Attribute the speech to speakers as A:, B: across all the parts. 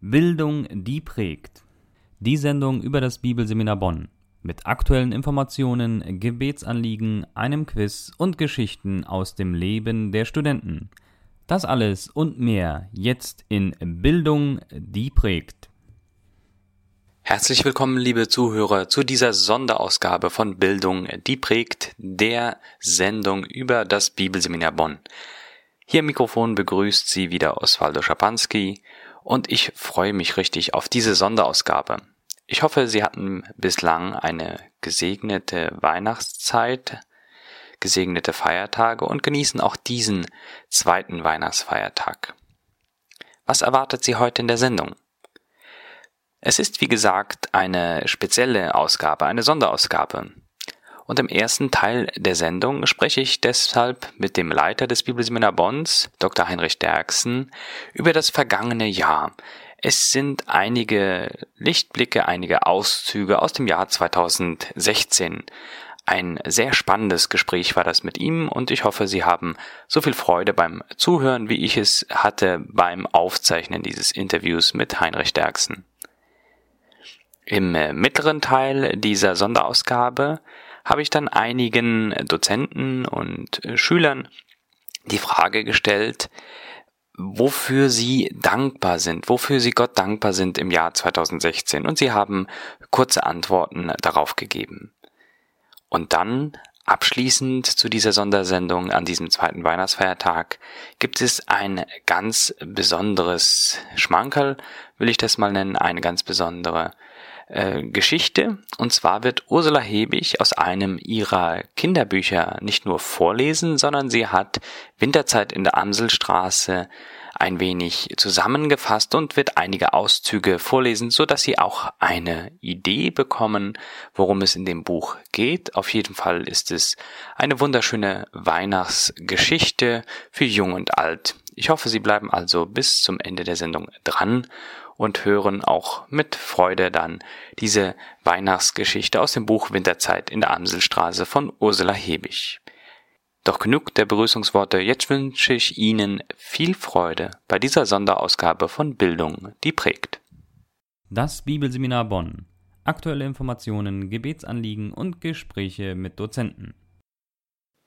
A: Bildung, die prägt. Die Sendung über das Bibelseminar Bonn. Mit aktuellen Informationen, Gebetsanliegen, einem Quiz und Geschichten aus dem Leben der Studenten. Das alles und mehr jetzt in Bildung, die prägt.
B: Herzlich willkommen, liebe Zuhörer, zu dieser Sonderausgabe von Bildung, die prägt, der Sendung über das Bibelseminar Bonn. Hier im Mikrofon begrüßt Sie wieder Oswaldo Schapanski und ich freue mich richtig auf diese Sonderausgabe. Ich hoffe, Sie hatten bislang eine gesegnete Weihnachtszeit, gesegnete Feiertage und genießen auch diesen zweiten Weihnachtsfeiertag. Was erwartet Sie heute in der Sendung? Es ist wie gesagt eine spezielle Ausgabe, eine Sonderausgabe. Und im ersten Teil der Sendung spreche ich deshalb mit dem Leiter des Bibelseminar Bonns, Dr. Heinrich Derksen, über das vergangene Jahr. Es sind einige Lichtblicke, einige Auszüge aus dem Jahr 2016. Ein sehr spannendes Gespräch war das mit ihm und ich hoffe, Sie haben so viel Freude beim Zuhören, wie ich es hatte beim Aufzeichnen dieses Interviews mit Heinrich Derksen. Im mittleren Teil dieser Sonderausgabe habe ich dann einigen Dozenten und äh, Schülern die Frage gestellt, wofür sie dankbar sind, wofür sie Gott dankbar sind im Jahr 2016. Und sie haben kurze Antworten darauf gegeben. Und dann, abschließend zu dieser Sondersendung an diesem zweiten Weihnachtsfeiertag, gibt es ein ganz besonderes Schmankerl, will ich das mal nennen, eine ganz besondere äh, Geschichte. Und zwar wird Ursula Hebig aus einem ihrer Kinderbücher nicht nur vorlesen, sondern sie hat Winterzeit in der Amselstraße ein wenig zusammengefasst und wird einige Auszüge vorlesen, so dass Sie auch eine Idee bekommen, worum es in dem Buch geht. Auf jeden Fall ist es eine wunderschöne Weihnachtsgeschichte für Jung und Alt. Ich hoffe, Sie bleiben also bis zum Ende der Sendung dran und hören auch mit Freude dann diese Weihnachtsgeschichte aus dem Buch Winterzeit in der Amselstraße von Ursula Hebig. Doch genug der Begrüßungsworte, jetzt wünsche ich Ihnen viel Freude bei dieser Sonderausgabe von Bildung, die prägt.
A: Das Bibelseminar Bonn. Aktuelle Informationen, Gebetsanliegen und Gespräche mit Dozenten.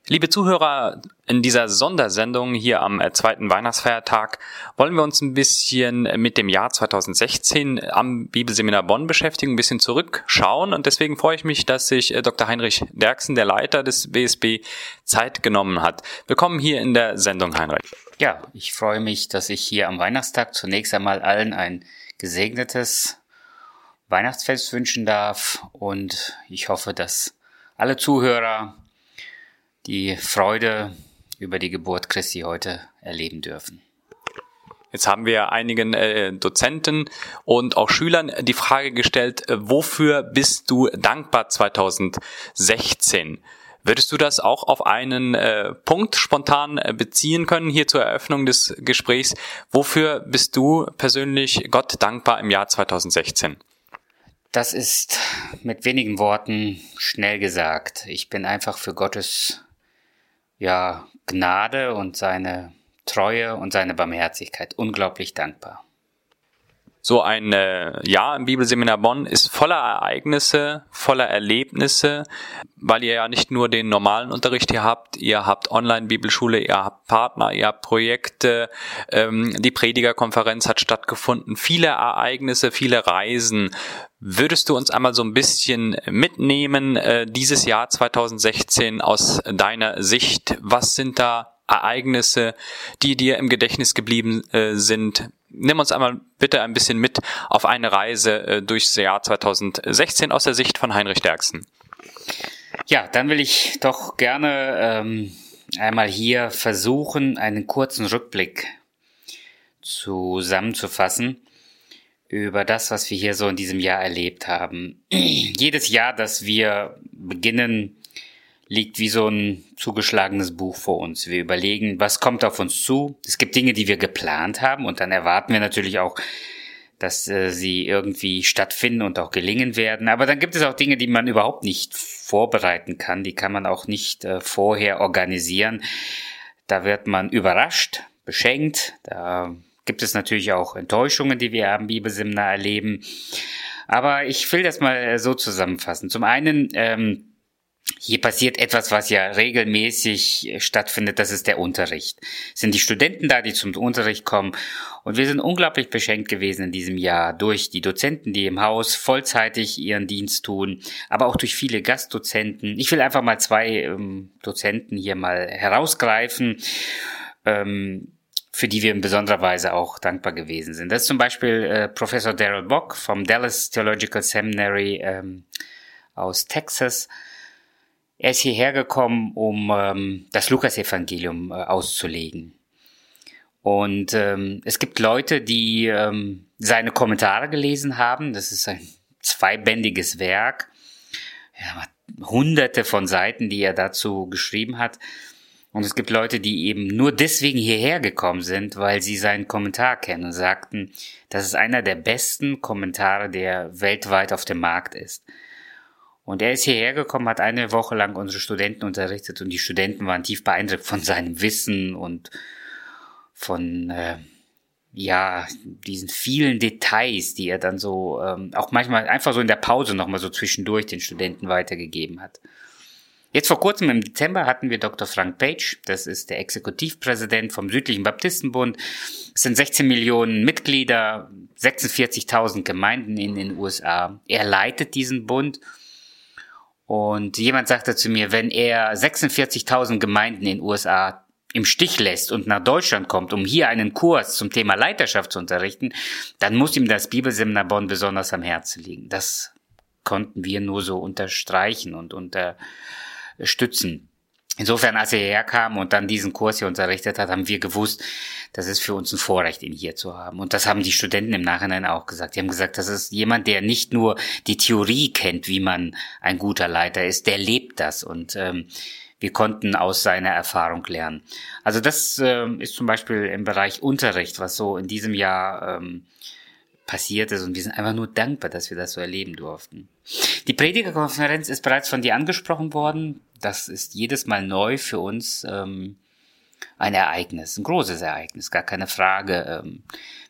B: Liebe Zuhörer, in dieser Sondersendung hier am äh, zweiten Weihnachtsfeiertag wollen wir uns ein bisschen mit dem Jahr 2016 am Bibelseminar Bonn beschäftigen, ein bisschen zurückschauen und deswegen freue ich mich, dass sich äh, Dr. Heinrich Derksen, der Leiter des BSB, Zeit genommen hat. Willkommen hier in der Sendung, Heinrich.
C: Ja, ich freue mich, dass ich hier am Weihnachtstag zunächst einmal allen ein gesegnetes Weihnachtsfest wünschen darf und ich hoffe, dass alle Zuhörer die Freude über die Geburt Christi heute erleben dürfen.
B: Jetzt haben wir einigen äh, Dozenten und auch Schülern die Frage gestellt, äh, wofür bist du dankbar 2016? Würdest du das auch auf einen äh, Punkt spontan äh, beziehen können hier zur Eröffnung des Gesprächs? Wofür bist du persönlich Gott dankbar im Jahr 2016?
C: Das ist mit wenigen Worten schnell gesagt. Ich bin einfach für Gottes ja, Gnade und seine Treue und seine Barmherzigkeit unglaublich dankbar.
B: So ein äh, Jahr im Bibelseminar Bonn ist voller Ereignisse, voller Erlebnisse, weil ihr ja nicht nur den normalen Unterricht hier habt, ihr habt Online-Bibelschule, ihr habt Partner, ihr habt Projekte, ähm, die Predigerkonferenz hat stattgefunden, viele Ereignisse, viele Reisen. Würdest du uns einmal so ein bisschen mitnehmen, äh, dieses Jahr 2016 aus deiner Sicht? Was sind da Ereignisse, die dir im Gedächtnis geblieben äh, sind? Nimm uns einmal bitte ein bisschen mit auf eine Reise äh, durchs Jahr 2016 aus der Sicht von Heinrich Derksen.
C: Ja, dann will ich doch gerne ähm, einmal hier versuchen, einen kurzen Rückblick zusammenzufassen über das, was wir hier so in diesem Jahr erlebt haben. Jedes Jahr, das wir beginnen, liegt wie so ein zugeschlagenes Buch vor uns. Wir überlegen, was kommt auf uns zu. Es gibt Dinge, die wir geplant haben und dann erwarten wir natürlich auch, dass äh, sie irgendwie stattfinden und auch gelingen werden. Aber dann gibt es auch Dinge, die man überhaupt nicht vorbereiten kann. Die kann man auch nicht äh, vorher organisieren. Da wird man überrascht, beschenkt. Da gibt es natürlich auch Enttäuschungen, die wir am Bibelseminar erleben. Aber ich will das mal äh, so zusammenfassen. Zum einen, ähm, hier passiert etwas, was ja regelmäßig äh, stattfindet, das ist der Unterricht. Es sind die Studenten da, die zum Unterricht kommen und wir sind unglaublich beschenkt gewesen in diesem Jahr durch die Dozenten, die im Haus vollzeitig ihren Dienst tun, aber auch durch viele Gastdozenten. Ich will einfach mal zwei ähm, Dozenten hier mal herausgreifen. Ähm, für die wir in besonderer Weise auch dankbar gewesen sind. Das ist zum Beispiel äh, Professor Daryl Bock vom Dallas Theological Seminary ähm, aus Texas. Er ist hierher gekommen, um ähm, das Lukasevangelium äh, auszulegen. Und ähm, es gibt Leute, die ähm, seine Kommentare gelesen haben. Das ist ein zweibändiges Werk. Ja, hunderte von Seiten, die er dazu geschrieben hat. Und es gibt Leute, die eben nur deswegen hierher gekommen sind, weil sie seinen Kommentar kennen und sagten, das ist einer der besten Kommentare, der weltweit auf dem Markt ist. Und er ist hierher gekommen, hat eine Woche lang unsere Studenten unterrichtet und die Studenten waren tief beeindruckt von seinem Wissen und von äh, ja diesen vielen Details, die er dann so ähm, auch manchmal einfach so in der Pause nochmal so zwischendurch den Studenten weitergegeben hat. Jetzt vor kurzem im Dezember hatten wir Dr. Frank Page, das ist der Exekutivpräsident vom Südlichen Baptistenbund. Es sind 16 Millionen Mitglieder, 46.000 Gemeinden in den USA. Er leitet diesen Bund und jemand sagte zu mir, wenn er 46.000 Gemeinden in den USA im Stich lässt und nach Deutschland kommt, um hier einen Kurs zum Thema Leiterschaft zu unterrichten, dann muss ihm das Bibelseminar Bonn besonders am Herzen liegen. Das konnten wir nur so unterstreichen und unterstützen. Insofern, als er hierher kam und dann diesen Kurs hier unterrichtet hat, haben wir gewusst, das ist für uns ein Vorrecht, ihn hier zu haben. Und das haben die Studenten im Nachhinein auch gesagt. Die haben gesagt, das ist jemand, der nicht nur die Theorie kennt, wie man ein guter Leiter ist, der lebt das. Und ähm, wir konnten aus seiner Erfahrung lernen. Also das ähm, ist zum Beispiel im Bereich Unterricht, was so in diesem Jahr ähm, passiert ist und wir sind einfach nur dankbar, dass wir das so erleben durften. Die Predigerkonferenz ist bereits von dir angesprochen worden. Das ist jedes Mal neu für uns ähm, ein Ereignis, ein großes Ereignis, gar keine Frage. Ähm,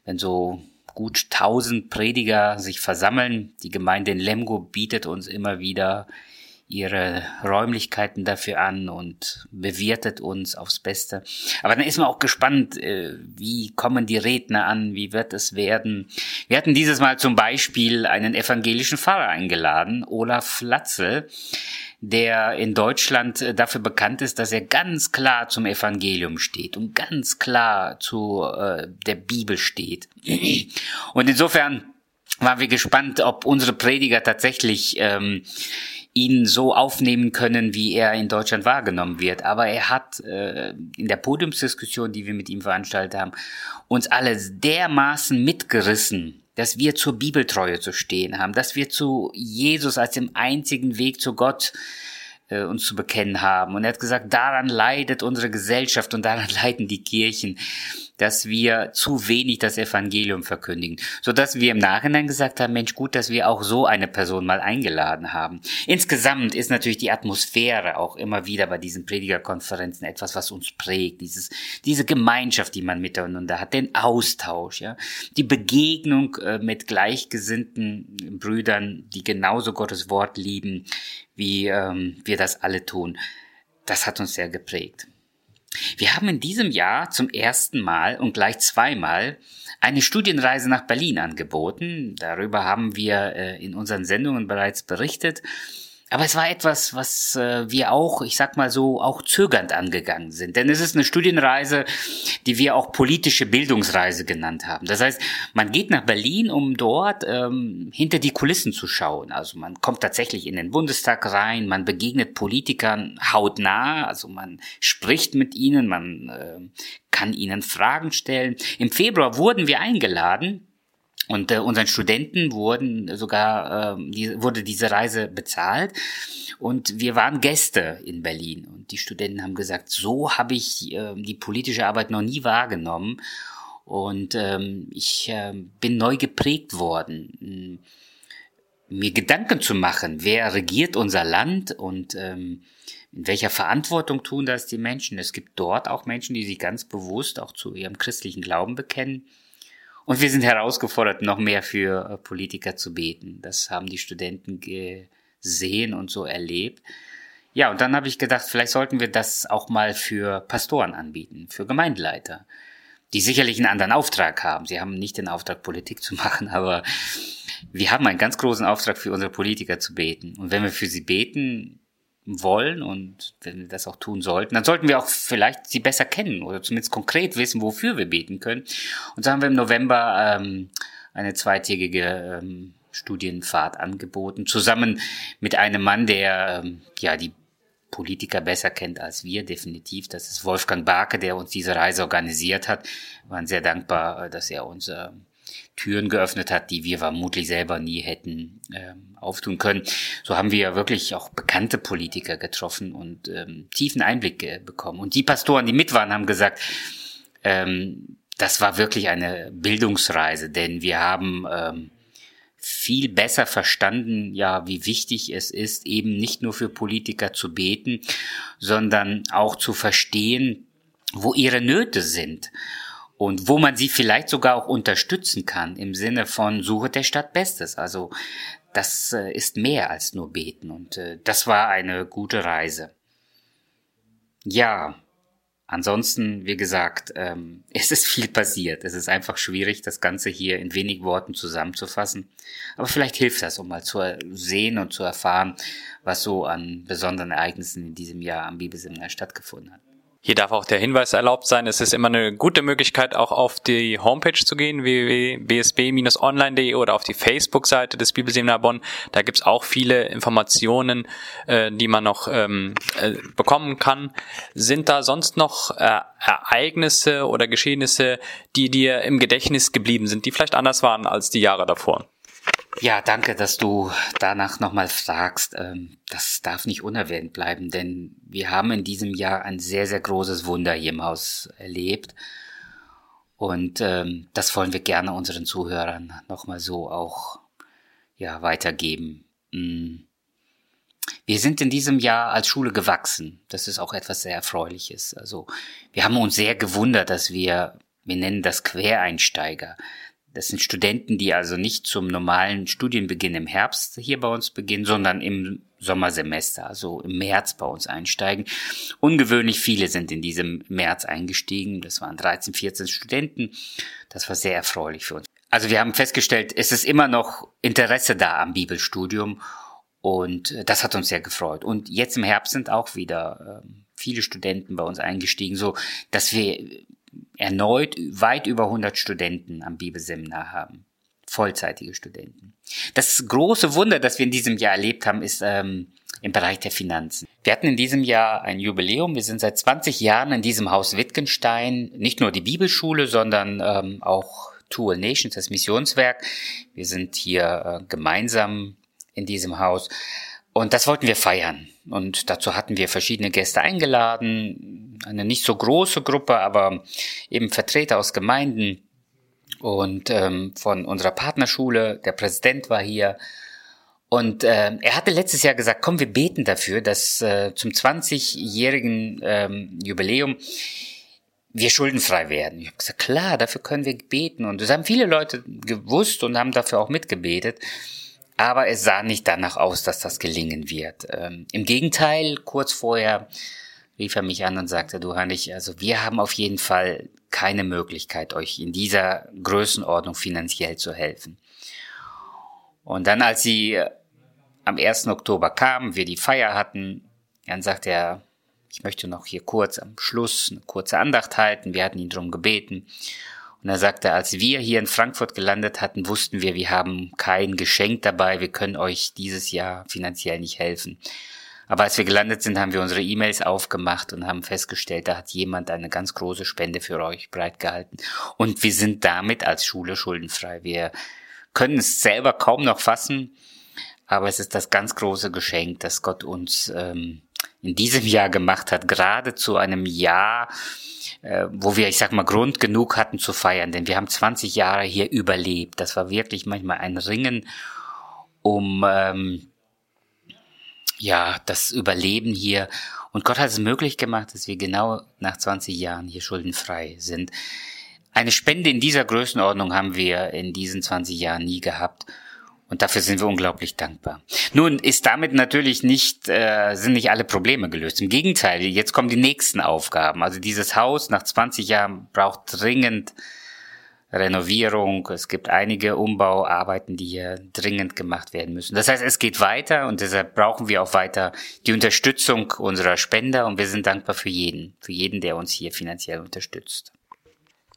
C: wenn so gut tausend Prediger sich versammeln, die Gemeinde in Lemgo bietet uns immer wieder ihre Räumlichkeiten dafür an und bewirtet uns aufs Beste. Aber dann ist man auch gespannt, äh, wie kommen die Redner an, wie wird es werden. Wir hatten dieses Mal zum Beispiel einen evangelischen Pfarrer eingeladen, Olaf Latzel, der in Deutschland äh, dafür bekannt ist, dass er ganz klar zum Evangelium steht und ganz klar zu äh, der Bibel steht. Und insofern waren wir gespannt, ob unsere Prediger tatsächlich ähm, ihn so aufnehmen können, wie er in Deutschland wahrgenommen wird. Aber er hat äh, in der Podiumsdiskussion, die wir mit ihm veranstaltet haben, uns alle dermaßen mitgerissen, dass wir zur Bibeltreue zu stehen haben, dass wir zu Jesus als dem einzigen Weg zu Gott äh, uns zu bekennen haben. Und er hat gesagt, daran leidet unsere Gesellschaft und daran leiden die Kirchen dass wir zu wenig das Evangelium verkündigen, so dass wir im Nachhinein gesagt haben, Mensch, gut, dass wir auch so eine Person mal eingeladen haben. Insgesamt ist natürlich die Atmosphäre auch immer wieder bei diesen Predigerkonferenzen etwas, was uns prägt, dieses, diese Gemeinschaft, die man miteinander hat, den Austausch, ja, die Begegnung äh, mit gleichgesinnten Brüdern, die genauso Gottes Wort lieben, wie ähm, wir das alle tun. Das hat uns sehr geprägt. Wir haben in diesem Jahr zum ersten Mal und gleich zweimal eine Studienreise nach Berlin angeboten. Darüber haben wir äh, in unseren Sendungen bereits berichtet. Aber es war etwas, was äh, wir auch, ich sag mal so, auch zögernd angegangen sind. Denn es ist eine Studienreise, die wir auch politische Bildungsreise genannt haben. Das heißt, man geht nach Berlin, um dort ähm, hinter die Kulissen zu schauen. Also man kommt tatsächlich in den Bundestag rein, man begegnet Politikern hautnah, also man spricht mit ihnen, man äh, kann ihnen Fragen stellen. Im Februar wurden wir eingeladen und äh, unseren Studenten wurden sogar äh, die, wurde diese Reise bezahlt. Und wir waren Gäste in Berlin. Und die Studenten haben gesagt, so habe ich äh, die politische Arbeit noch nie wahrgenommen. Und ähm, ich äh, bin neu geprägt worden, mir Gedanken zu machen, wer regiert unser Land und ähm, in welcher Verantwortung tun das die Menschen. Es gibt dort auch Menschen, die sich ganz bewusst auch zu ihrem christlichen Glauben bekennen Und wir sind herausgefordert, noch mehr für äh, Politiker zu beten. Das haben die Studenten gesehen und so erlebt. Ja, und dann habe ich gedacht, vielleicht sollten wir das auch mal für Pastoren anbieten, für Gemeindeleiter, die sicherlich einen anderen Auftrag haben. Sie haben nicht den Auftrag, Politik zu machen, aber wir haben einen ganz großen Auftrag für unsere Politiker zu beten. Und wenn wir für sie beten wollen und wenn wir das auch tun sollten, dann sollten wir auch vielleicht sie besser kennen oder zumindest konkret wissen, wofür wir beten können. Und so haben wir im November ähm, eine zweitägige ähm, Studienfahrt angeboten, zusammen mit einem Mann, der ähm, ja die Politiker besser kennt als wir, definitiv. Das ist Wolfgang Barke, der uns diese Reise organisiert hat. Wir waren sehr dankbar, äh, dass er uns äh, Türen geöffnet hat, die wir vermutlich selber nie hätten ähm, auftun können. So haben wir wirklich auch bekannte Politiker getroffen und ähm, tiefen Einblick bekommen. Und die Pastoren, die mit waren, haben gesagt, ähm, das war wirklich eine Bildungsreise, denn wir haben ähm, viel besser verstanden, ja, wie wichtig es ist, eben nicht nur für Politiker zu beten, sondern auch zu verstehen, wo ihre Nöte sind und wo man sie vielleicht sogar auch unterstützen kann im Sinne von Suche der Stadt Bestes. Also das äh, ist mehr als nur beten und äh, das war eine gute Reise. Ja, Ansonsten, wie gesagt, ähm, es ist viel passiert. Es ist einfach schwierig, das Ganze hier in wenig Worten zusammenzufassen. Aber vielleicht hilft das, um mal zu sehen und zu erfahren, was so an besonderen Ereignissen in diesem Jahr am Bibelseminar stattgefunden hat.
B: Hier darf auch der Hinweis erlaubt sein, es ist immer eine gute Möglichkeit, auch auf die Homepage zu gehen, www.bsb-online.de oder auf die Facebook-Seite des Bibelseminar Bonn. Da gibt's auch viele Informationen, äh, die man noch ähm, äh, bekommen kann. Sind da sonst noch äh, Ereignisse oder Geschehnisse, die dir im Gedächtnis geblieben sind, die vielleicht anders waren als die Jahre davor?
C: Ja, danke, dass du danach nochmal fragst. Ähm, das darf nicht unerwähnt bleiben, denn wir haben in diesem Jahr ein sehr, sehr großes Wunder hier im Haus erlebt. Und ähm, das wollen wir gerne unseren Zuhörern nochmal so auch ja, weitergeben. Mm. Wir sind in diesem Jahr als Schule gewachsen. Das ist auch etwas sehr Erfreuliches. Also wir haben uns sehr gewundert, dass wir, wir nennen das Quereinsteiger, das sind Studenten, die also nicht zum normalen Studienbeginn im Herbst hier bei uns beginnen, sondern im Sommersemester, also im März bei uns einsteigen. Ungewöhnlich viele sind in diesem März eingestiegen. Das waren 13, 14 Studenten. Das war sehr erfreulich für uns. Also wir haben festgestellt, es ist immer noch Interesse da am Bibelstudium und das hat uns sehr gefreut. Und jetzt im Herbst sind auch wieder ähm, viele Studenten bei uns eingestiegen, so dass wir erneut weit über 100 Studenten am Bibelseminar haben. Vollzeitige Studenten. Das große Wunder, das wir in diesem Jahr erlebt haben, ist ähm, im Bereich der Finanzen. Wir hatten in diesem Jahr ein Jubiläum. Wir sind seit 20 Jahren in diesem Haus Wittgenstein. Nicht nur die Bibelschule, sondern ähm, auch Two Nations, das Missionswerk. Wir sind hier äh, gemeinsam in diesem Haus. Und das wollten wir feiern. Und dazu hatten wir verschiedene Gäste eingeladen. Eine nicht so große Gruppe, aber eben Vertreter aus Gemeinden und ähm, von unserer Partnerschule. Der Präsident war hier. Und äh, er hatte letztes Jahr gesagt, komm, wir beten dafür, dass äh, zum 20-jährigen ähm, Jubiläum wir schuldenfrei werden. Ich habe gesagt, klar, dafür können wir beten. Und das haben viele Leute gewusst und haben dafür auch mitgebetet. Aber es sah nicht danach aus, dass das gelingen wird. Ähm, Im Gegenteil, kurz vorher rief er mich an und sagte, du Heinrich, also wir haben auf jeden Fall keine Möglichkeit, euch in dieser Größenordnung finanziell zu helfen. Und dann, als sie äh, am 1. Oktober kamen, wir die Feier hatten, dann sagte er, ich möchte noch hier kurz am Schluss eine kurze Andacht halten. Wir hatten ihn darum gebeten. Und er sagte, als wir hier in Frankfurt gelandet hatten, wussten wir, wir haben kein Geschenk dabei, wir können euch dieses Jahr finanziell nicht helfen. Aber als wir gelandet sind, haben wir unsere E-Mails aufgemacht und haben festgestellt, da hat jemand eine ganz große Spende für euch bereitgehalten. Und wir sind damit als Schule schuldenfrei. Wir können es selber kaum noch fassen, aber es ist das ganz große Geschenk, das Gott uns ähm, in diesem Jahr gemacht hat, gerade zu einem Jahr, äh, wo wir, ich sag mal, Grund genug hatten zu feiern, denn wir haben 20 Jahre hier überlebt. Das war wirklich manchmal ein Ringen um ähm, ja das Überleben hier. Und Gott hat es möglich gemacht, dass wir genau nach 20 Jahren hier schuldenfrei sind. eine Spende in dieser Größenordnung haben wir in diesen 20 Jahren nie gehabt. Und dafür sind wir unglaublich dankbar. Nun ist damit natürlich nicht, äh, sind nicht alle Probleme gelöst. Im Gegenteil, jetzt kommen die nächsten Aufgaben. Also dieses Haus nach 20 Jahren braucht dringend Renovierung. Es gibt einige Umbauarbeiten, die hier dringend gemacht werden müssen. Das heißt, es geht weiter und deshalb brauchen wir auch weiter die Unterstützung unserer Spender und wir sind dankbar für jeden, für jeden, der uns hier finanziell unterstützt.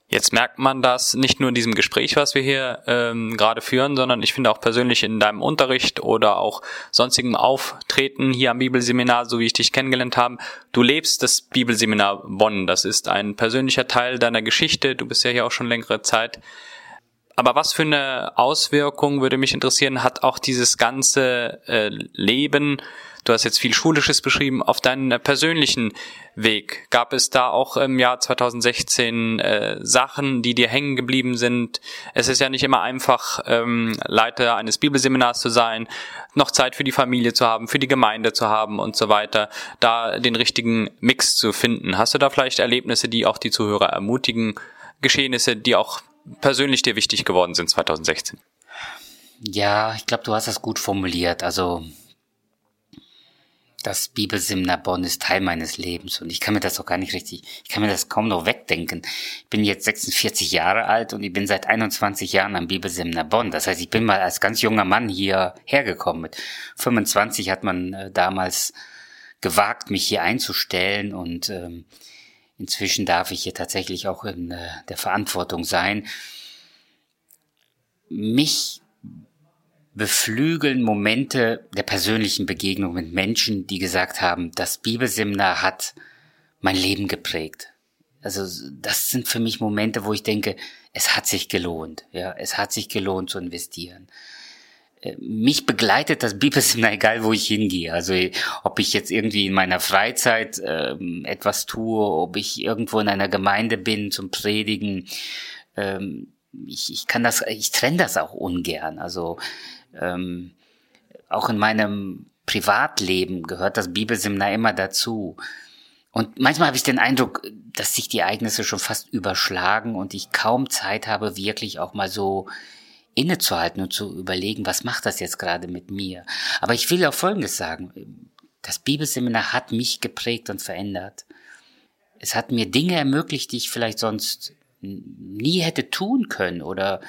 B: Jetzt merkt man das nicht nur in diesem Gespräch, was wir hier ähm, gerade führen, sondern ich finde auch persönlich in deinem Unterricht oder auch sonstigem Auftreten hier am Bibelseminar, so wie ich dich kennengelernt habe. Du lebst das Bibelseminar Bonn. Das ist ein persönlicher Teil deiner Geschichte. Du bist ja hier auch schon längere Zeit. Aber was für eine Auswirkung, würde mich interessieren, hat auch dieses ganze äh, Leben Du hast jetzt viel Schulisches beschrieben. Auf deinen persönlichen Weg gab es da auch im Jahr 2016 äh, Sachen, die dir hängen geblieben sind. Es ist ja nicht immer einfach, ähm, Leiter eines Bibelseminars zu sein, noch Zeit für die Familie zu haben, für die Gemeinde zu haben und so weiter, da den richtigen Mix zu finden. Hast du da vielleicht Erlebnisse, die auch die Zuhörer ermutigen, Geschehnisse, die auch persönlich dir wichtig geworden sind 2016?
C: Ja, ich glaube, du hast das gut formuliert. Also das Bibelseminar Bonn ist Teil meines Lebens und ich kann mir das auch gar nicht richtig, ich kann mir das kaum noch wegdenken. Ich bin jetzt 46 Jahre alt und ich bin seit 21 Jahren am Bibelseminar Bonn. Das heißt, ich bin mal als ganz junger Mann hier hergekommen. Mit 25 hat man äh, damals gewagt, mich hier einzustellen und ähm, inzwischen darf ich hier tatsächlich auch in äh, der Verantwortung sein. Mich beflügeln Momente der persönlichen Begegnung mit Menschen, die gesagt haben, das Bibelseminar hat mein Leben geprägt. Also das sind für mich Momente, wo ich denke, es hat sich gelohnt. Ja, es hat sich gelohnt zu investieren. Äh, mich begleitet das Bibelseminar, egal wo ich hingehe. Also ob ich jetzt irgendwie in meiner Freizeit ähm, etwas tue, ob ich irgendwo in einer Gemeinde bin zum Predigen. Ähm, ich, ich kann das, ich trenne das auch ungern. Also ähm, auch in meinem Privatleben gehört das Bibelseminar immer dazu. Und manchmal habe ich den Eindruck, dass sich die Ereignisse schon fast überschlagen und ich kaum Zeit habe, wirklich auch mal so innezuhalten und zu überlegen, was macht das jetzt gerade mit mir. Aber ich will auch Folgendes sagen. Das Bibelseminar hat mich geprägt und verändert. Es hat mir Dinge ermöglicht, die ich vielleicht sonst nie hätte tun können oder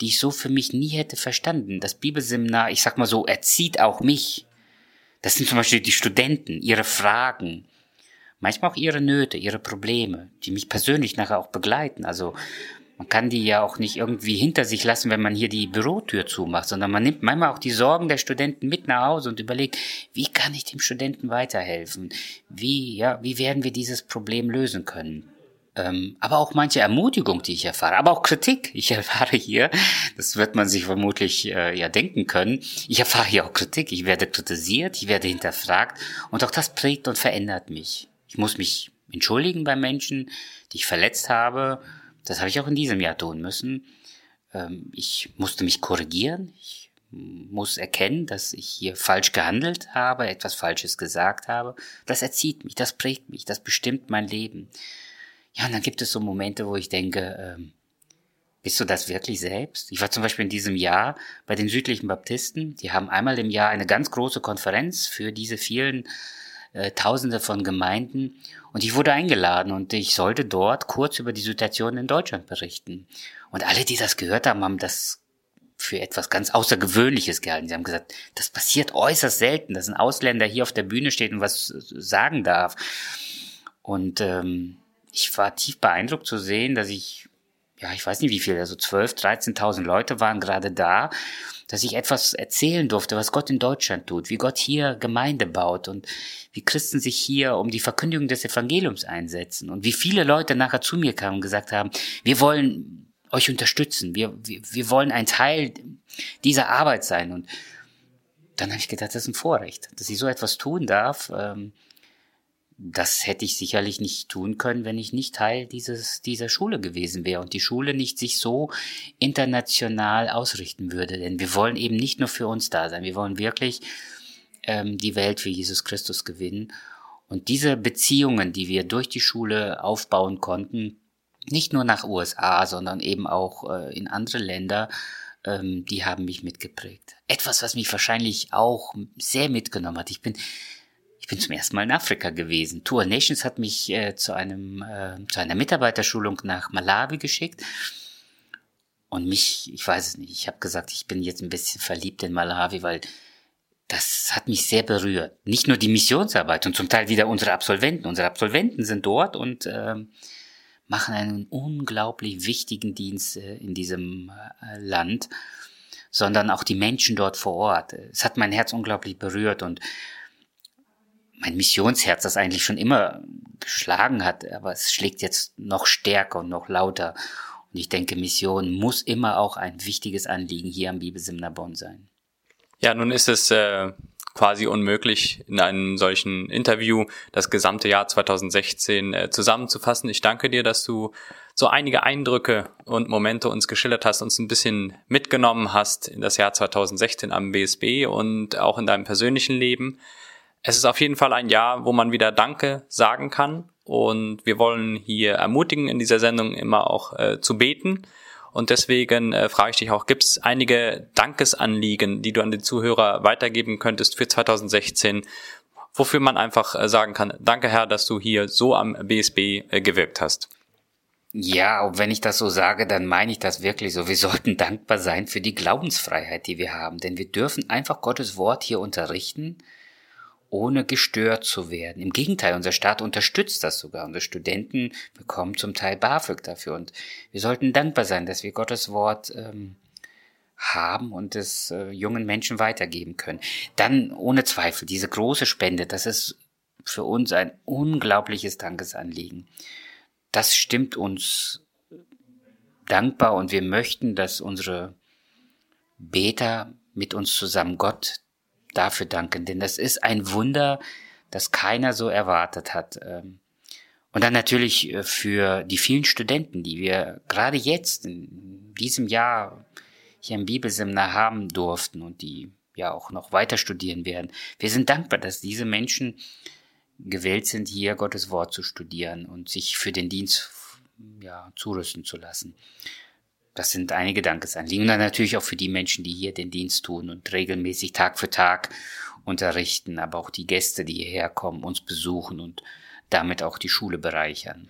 C: die ich so für mich nie hätte verstanden. Das Bibelseminar, ich sag mal so, erzieht auch mich. Das sind zum Beispiel die Studenten, ihre Fragen, manchmal auch ihre Nöte, ihre Probleme, die mich persönlich nachher auch begleiten. Also man kann die ja auch nicht irgendwie hinter sich lassen, wenn man hier die Bürotür zumacht, sondern man nimmt manchmal auch die Sorgen der Studenten mit nach Hause und überlegt, wie kann ich dem Studenten weiterhelfen? Wie, ja, wie werden wir dieses Problem lösen können? Ähm, aber auch manche Ermutigung, die ich erfahre, aber auch Kritik. Ich erfahre hier, das wird man sich vermutlich äh, ja denken können, ich erfahre hier auch Kritik. Ich werde kritisiert, ich werde hinterfragt und auch das prägt und verändert mich. Ich muss mich entschuldigen bei Menschen, die ich verletzt habe. Das habe ich auch in diesem Jahr tun müssen. Ähm, ich musste mich korrigieren. Ich muss erkennen, dass ich hier falsch gehandelt habe, etwas Falsches gesagt habe. Das erzieht mich, das prägt mich, das bestimmt mein Leben. Ja, und dann gibt es so Momente, wo ich denke, ähm, bist du das wirklich selbst? Ich war zum Beispiel in diesem Jahr bei den südlichen Baptisten. Die haben einmal im Jahr eine ganz große Konferenz für diese vielen äh, Tausende von Gemeinden. Und ich wurde eingeladen und ich sollte dort kurz über die Situation in Deutschland berichten. Und alle, die das gehört haben, haben das für etwas ganz Außergewöhnliches gehalten. Sie haben gesagt, das passiert äußerst selten, dass ein Ausländer hier auf der Bühne steht und was sagen darf. Und ähm, ich war tief beeindruckt zu sehen, dass ich, ja, ich weiß nicht wie viel, also 12, 13.000 Leute waren gerade da, dass ich etwas erzählen durfte, was Gott in Deutschland tut, wie Gott hier Gemeinde baut und wie Christen sich hier um die Verkündigung des Evangeliums einsetzen und wie viele Leute nachher zu mir kamen und gesagt haben, wir wollen euch unterstützen, wir, wir, wir wollen ein Teil dieser Arbeit sein und dann habe ich gedacht, das ist ein Vorrecht, dass ich so etwas tun darf. Ähm, das hätte ich sicherlich nicht tun können, wenn ich nicht Teil dieses, dieser Schule gewesen wäre und die Schule nicht sich so international ausrichten würde. Denn wir wollen eben nicht nur für uns da sein, wir wollen wirklich ähm, die Welt für Jesus Christus gewinnen. Und diese Beziehungen, die wir durch die Schule aufbauen konnten, nicht nur nach USA, sondern eben auch äh, in andere Länder, ähm, die haben mich mitgeprägt. Etwas, was mich wahrscheinlich auch sehr mitgenommen hat. Ich bin ich bin zum ersten Mal in Afrika gewesen. Tour Nations hat mich äh, zu einem äh, zu einer Mitarbeiterschulung nach Malawi geschickt. Und mich, ich weiß es nicht, ich habe gesagt, ich bin jetzt ein bisschen verliebt in Malawi, weil das hat mich sehr berührt. Nicht nur die Missionsarbeit und zum Teil wieder unsere Absolventen. Unsere Absolventen sind dort und äh, machen einen unglaublich wichtigen Dienst äh, in diesem äh, Land, sondern auch die Menschen dort vor Ort. Es hat mein Herz unglaublich berührt und mein Missionsherz, das eigentlich schon immer geschlagen hat, aber es schlägt jetzt noch stärker und noch lauter. Und ich denke, Mission muss immer auch ein wichtiges Anliegen hier am Bibelseminar Bonn sein.
B: Ja, nun ist es äh, quasi unmöglich, in einem solchen Interview das gesamte Jahr 2016 äh, zusammenzufassen. Ich danke dir, dass du so einige Eindrücke und Momente uns geschildert hast, uns ein bisschen mitgenommen hast in das Jahr 2016 am BSB und auch in deinem persönlichen Leben. Es ist auf jeden Fall ein Jahr, wo man wieder Danke sagen kann. Und wir wollen hier ermutigen, in dieser Sendung immer auch äh, zu beten. Und deswegen äh, frage ich dich auch, gibt es einige Dankesanliegen, die du an den Zuhörer weitergeben könntest für 2016, wofür man einfach äh, sagen kann, danke Herr, dass du hier so am BSB äh, gewirkt hast?
C: Ja, und wenn ich das so sage, dann meine ich das wirklich so. Wir sollten dankbar sein für die Glaubensfreiheit, die wir haben, denn wir dürfen einfach Gottes Wort hier unterrichten ohne gestört zu werden. Im Gegenteil, unser Staat unterstützt das sogar. Unsere Studenten bekommen zum Teil BAföG dafür. Und wir sollten dankbar sein, dass wir Gottes Wort ähm, haben und es äh, jungen Menschen weitergeben können. Dann ohne Zweifel diese große Spende, das ist für uns ein unglaubliches Dankesanliegen. Das stimmt uns dankbar und wir möchten, dass unsere Beter mit uns zusammen Gott dafür danken, denn das ist ein Wunder, das keiner so erwartet hat. Ähm. Und dann natürlich äh, für die vielen Studenten, die wir gerade jetzt in diesem Jahr hier im Bibelseminar haben durften und die ja auch noch weiter studieren werden. Wir sind dankbar, dass diese Menschen gewählt sind, hier Gottes Wort zu studieren und sich für den Dienst ja, zurüsten zu lassen. Das sind einige Dankesanliegen. Und dann natürlich auch für die Menschen, die hier den Dienst tun und regelmäßig Tag für Tag unterrichten, aber auch die Gäste, die hierher kommen, uns besuchen und damit auch die Schule bereichern.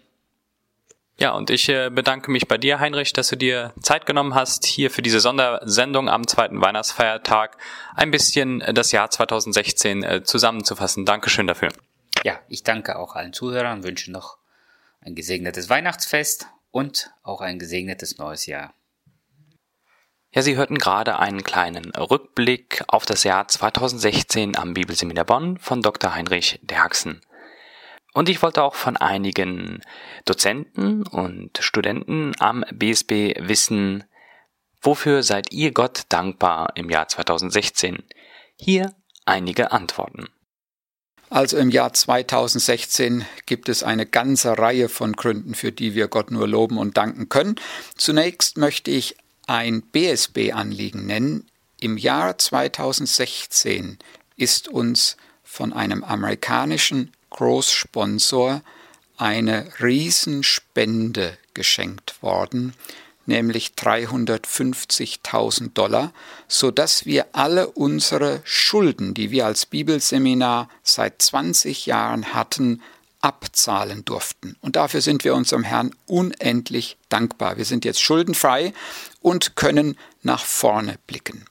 B: Ja, und ich äh, bedanke mich bei dir, Heinrich, dass du dir Zeit genommen hast, hier für diese Sondersendung am zweiten Weihnachtsfeiertag ein bisschen das Jahr 2016 äh, zusammenzufassen. Dankeschön dafür.
C: Ja, ich danke auch allen Zuhörern, wünsche noch ein gesegnetes Weihnachtsfest und auch ein gesegnetes neues Jahr.
B: Ja, Sie hörten gerade einen kleinen Rückblick auf das Jahr 2016 am Bibelseminar Bonn von Dr. Heinrich Derksen. Und ich wollte auch von einigen Dozenten und Studenten am BSB wissen, wofür seid ihr Gott dankbar im Jahr 2016? Hier einige Antworten.
D: Also im Jahr 2016 gibt es eine ganze Reihe von Gründen, für die wir Gott nur loben und danken können. Zunächst möchte ich ein BSB-Anliegen nennen. Im Jahr 2016 ist uns von einem amerikanischen Großsponsor eine Riesenspende geschenkt worden nämlich 350.000 Dollar, so dass wir alle unsere Schulden, die wir als Bibelseminar seit 20 Jahren hatten, abzahlen durften. Und dafür sind wir unserem Herrn unendlich dankbar. Wir sind jetzt schuldenfrei und können nach vorne blicken.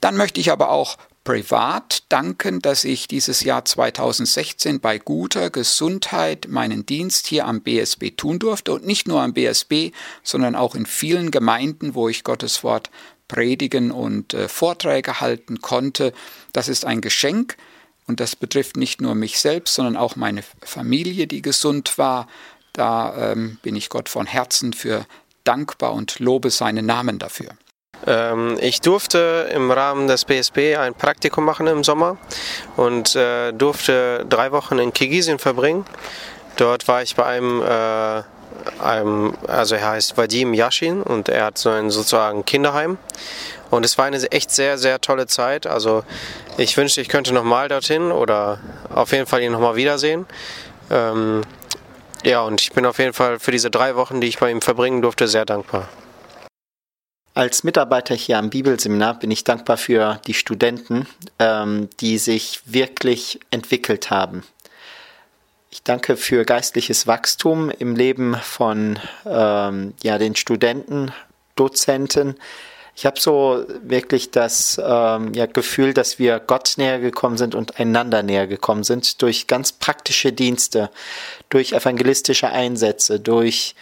D: Dann möchte ich aber auch privat danken, dass ich dieses Jahr 2016 bei guter Gesundheit meinen Dienst hier am BSB tun durfte und nicht nur am BSB, sondern auch in vielen Gemeinden, wo ich Gottes Wort predigen und äh, Vorträge halten konnte. Das ist ein Geschenk und das betrifft nicht nur mich selbst, sondern auch meine Familie, die gesund war. Da ähm, bin ich Gott von Herzen für dankbar und lobe seinen Namen dafür.
E: Ähm, ich durfte im Rahmen des BSB ein Praktikum machen im Sommer und äh, durfte drei Wochen in Kirgisien verbringen. Dort war ich bei einem, äh, einem also er heißt Vadim Yashin und er hat so ein sozusagen Kinderheim. Und es war eine echt sehr, sehr tolle Zeit. Also ich wünschte, ich könnte nochmal dorthin oder auf jeden Fall ihn nochmal wiedersehen. Ähm, Ja, und ich bin auf jeden Fall für diese drei Wochen, die ich bei ihm verbringen durfte, sehr dankbar.
F: Als Mitarbeiter hier am Bibelseminar bin ich dankbar für die Studenten, ähm, die sich wirklich entwickelt haben. Ich danke für geistliches Wachstum im Leben von ähm, ja, den Studenten, Dozenten. Ich habe so wirklich das ähm, ja, Gefühl, dass wir Gott näher gekommen sind und einander näher gekommen sind durch ganz praktische Dienste, durch evangelistische Einsätze, durch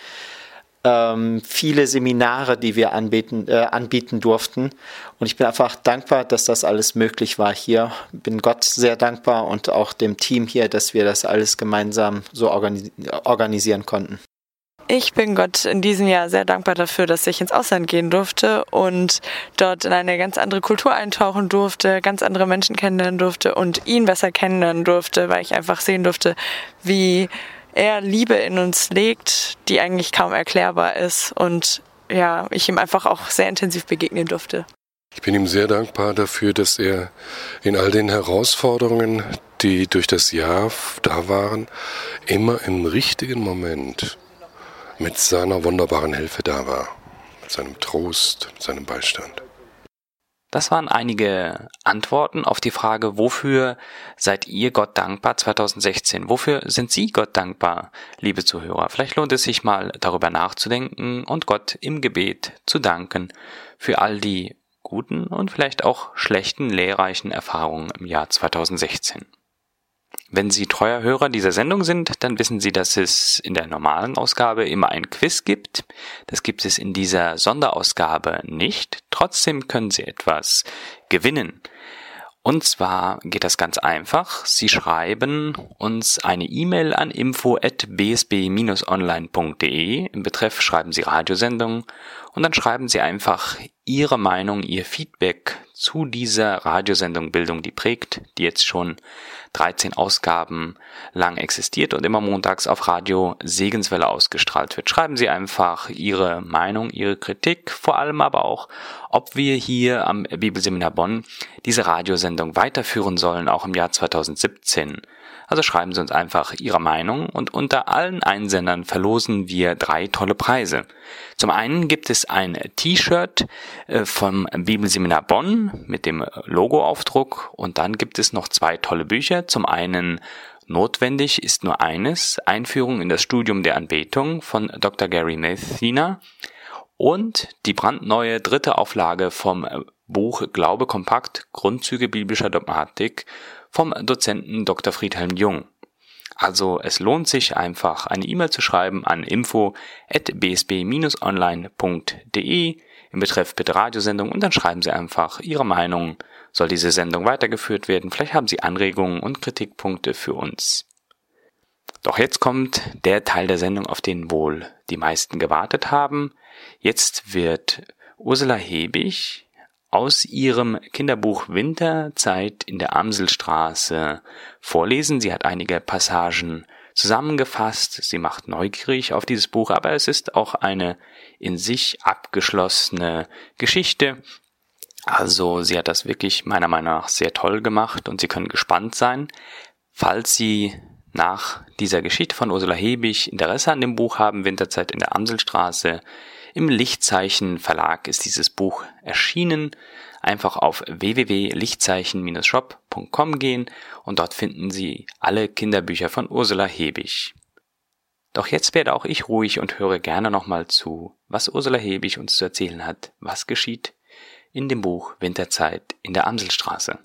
F: ähm, viele Seminare, die wir anbieten, äh, anbieten durften. Und ich bin einfach dankbar, dass das alles möglich war hier. Bin Gott sehr dankbar und auch dem Team hier, dass wir das alles gemeinsam so organis organisieren konnten.
G: Ich bin Gott in diesem Jahr sehr dankbar dafür, dass ich ins Ausland gehen durfte und dort in eine ganz andere Kultur eintauchen durfte, ganz andere Menschen kennenlernen durfte und ihn besser kennenlernen durfte, weil ich einfach sehen durfte, wie er Liebe in uns legt, die eigentlich kaum erklärbar ist und ja, ich ihm einfach auch sehr intensiv begegnen durfte.
H: Ich bin ihm sehr dankbar dafür, dass er in all den Herausforderungen, die durch das Jahr da waren, immer im richtigen Moment mit seiner wunderbaren Hilfe da war, mit seinem Trost, mit seinem Beistand.
B: Das waren einige Antworten auf die Frage, wofür seid ihr Gott dankbar 2016? Wofür sind Sie Gott dankbar, liebe Zuhörer? Vielleicht lohnt es sich mal darüber nachzudenken und Gott im Gebet zu danken für all die guten und vielleicht auch schlechten lehrreichen Erfahrungen im Jahr 2016. Wenn Sie treuer Hörer dieser Sendung sind, dann wissen Sie, dass es in der normalen Ausgabe immer ein Quiz gibt. Das gibt es in dieser Sonderausgabe nicht. Trotzdem können Sie etwas gewinnen. Und zwar geht das ganz einfach. Sie schreiben uns eine E-Mail an info@bsb-online.de. Im Betreff schreiben Sie Radiosendung und dann schreiben Sie einfach Ihre Meinung, Ihr Feedback zu dieser Radiosendung Bildung, die prägt, die jetzt schon 13 Ausgaben lang existiert und immer montags auf Radio Segenswelle ausgestrahlt wird. Schreiben Sie einfach Ihre Meinung, Ihre Kritik, vor allem aber auch, ob wir hier am Bibelseminar Bonn diese Radiosendung weiterführen sollen, auch im Jahr 2017. Also schreiben Sie uns einfach Ihre Meinung und unter allen Einsendern verlosen wir drei tolle Preise. Zum einen gibt es ein T-Shirt äh, vom Bibelseminar Bonn mit dem Logoaufdruck und dann gibt es noch zwei tolle Bücher. Zum einen Notwendig ist nur eines, Einführung in das Studium der Anbetung von Dr. Gary Messina und die brandneue dritte Auflage vom Buch Glaube kompakt, Grundzüge biblischer Dogmatik vom Dozenten Dr. Friedhelm Jung. Also es lohnt sich einfach eine E-Mail zu schreiben an info@bsb-online.de im Betreff bitte Radiosendung und dann schreiben Sie einfach Ihre Meinung. Soll diese Sendung weitergeführt werden? Vielleicht haben Sie Anregungen und Kritikpunkte für uns. Doch jetzt kommt der Teil der Sendung, auf den wohl die meisten gewartet haben. Jetzt wird Ursula Hebig aus ihrem Kinderbuch Winterzeit in der Amselstraße vorlesen. Sie hat einige Passagen zusammengefasst. Sie macht neugierig auf dieses Buch, aber es ist auch eine in sich abgeschlossene Geschichte. Also sie hat das wirklich meiner Meinung nach sehr toll gemacht und Sie können gespannt sein, falls Sie nach dieser Geschichte von Ursula Hebig Interesse an dem Buch haben, Winterzeit in der Amselstraße, im Lichtzeichen Verlag ist dieses Buch erschienen. Einfach auf www.lichtzeichen-shop.com gehen und dort finden Sie alle Kinderbücher von Ursula Hebig. Doch jetzt werde auch ich ruhig und höre gerne nochmal zu, was Ursula Hebig uns zu erzählen hat, was geschieht in dem Buch Winterzeit in der Amselstraße.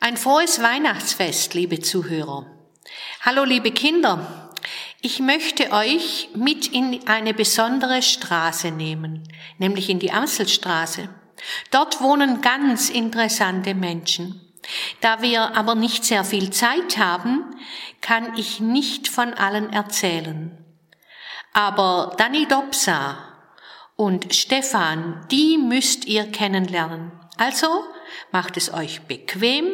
I: Ein frohes Weihnachtsfest, liebe Zuhörer. Hallo, liebe Kinder. Ich möchte euch mit in eine besondere Straße nehmen, nämlich in die Amselstraße. Dort wohnen ganz interessante Menschen. Da wir aber nicht sehr viel Zeit haben, kann ich nicht von allen erzählen. Aber Dani Dopsa und Stefan, die müsst ihr kennenlernen. Also macht es euch bequem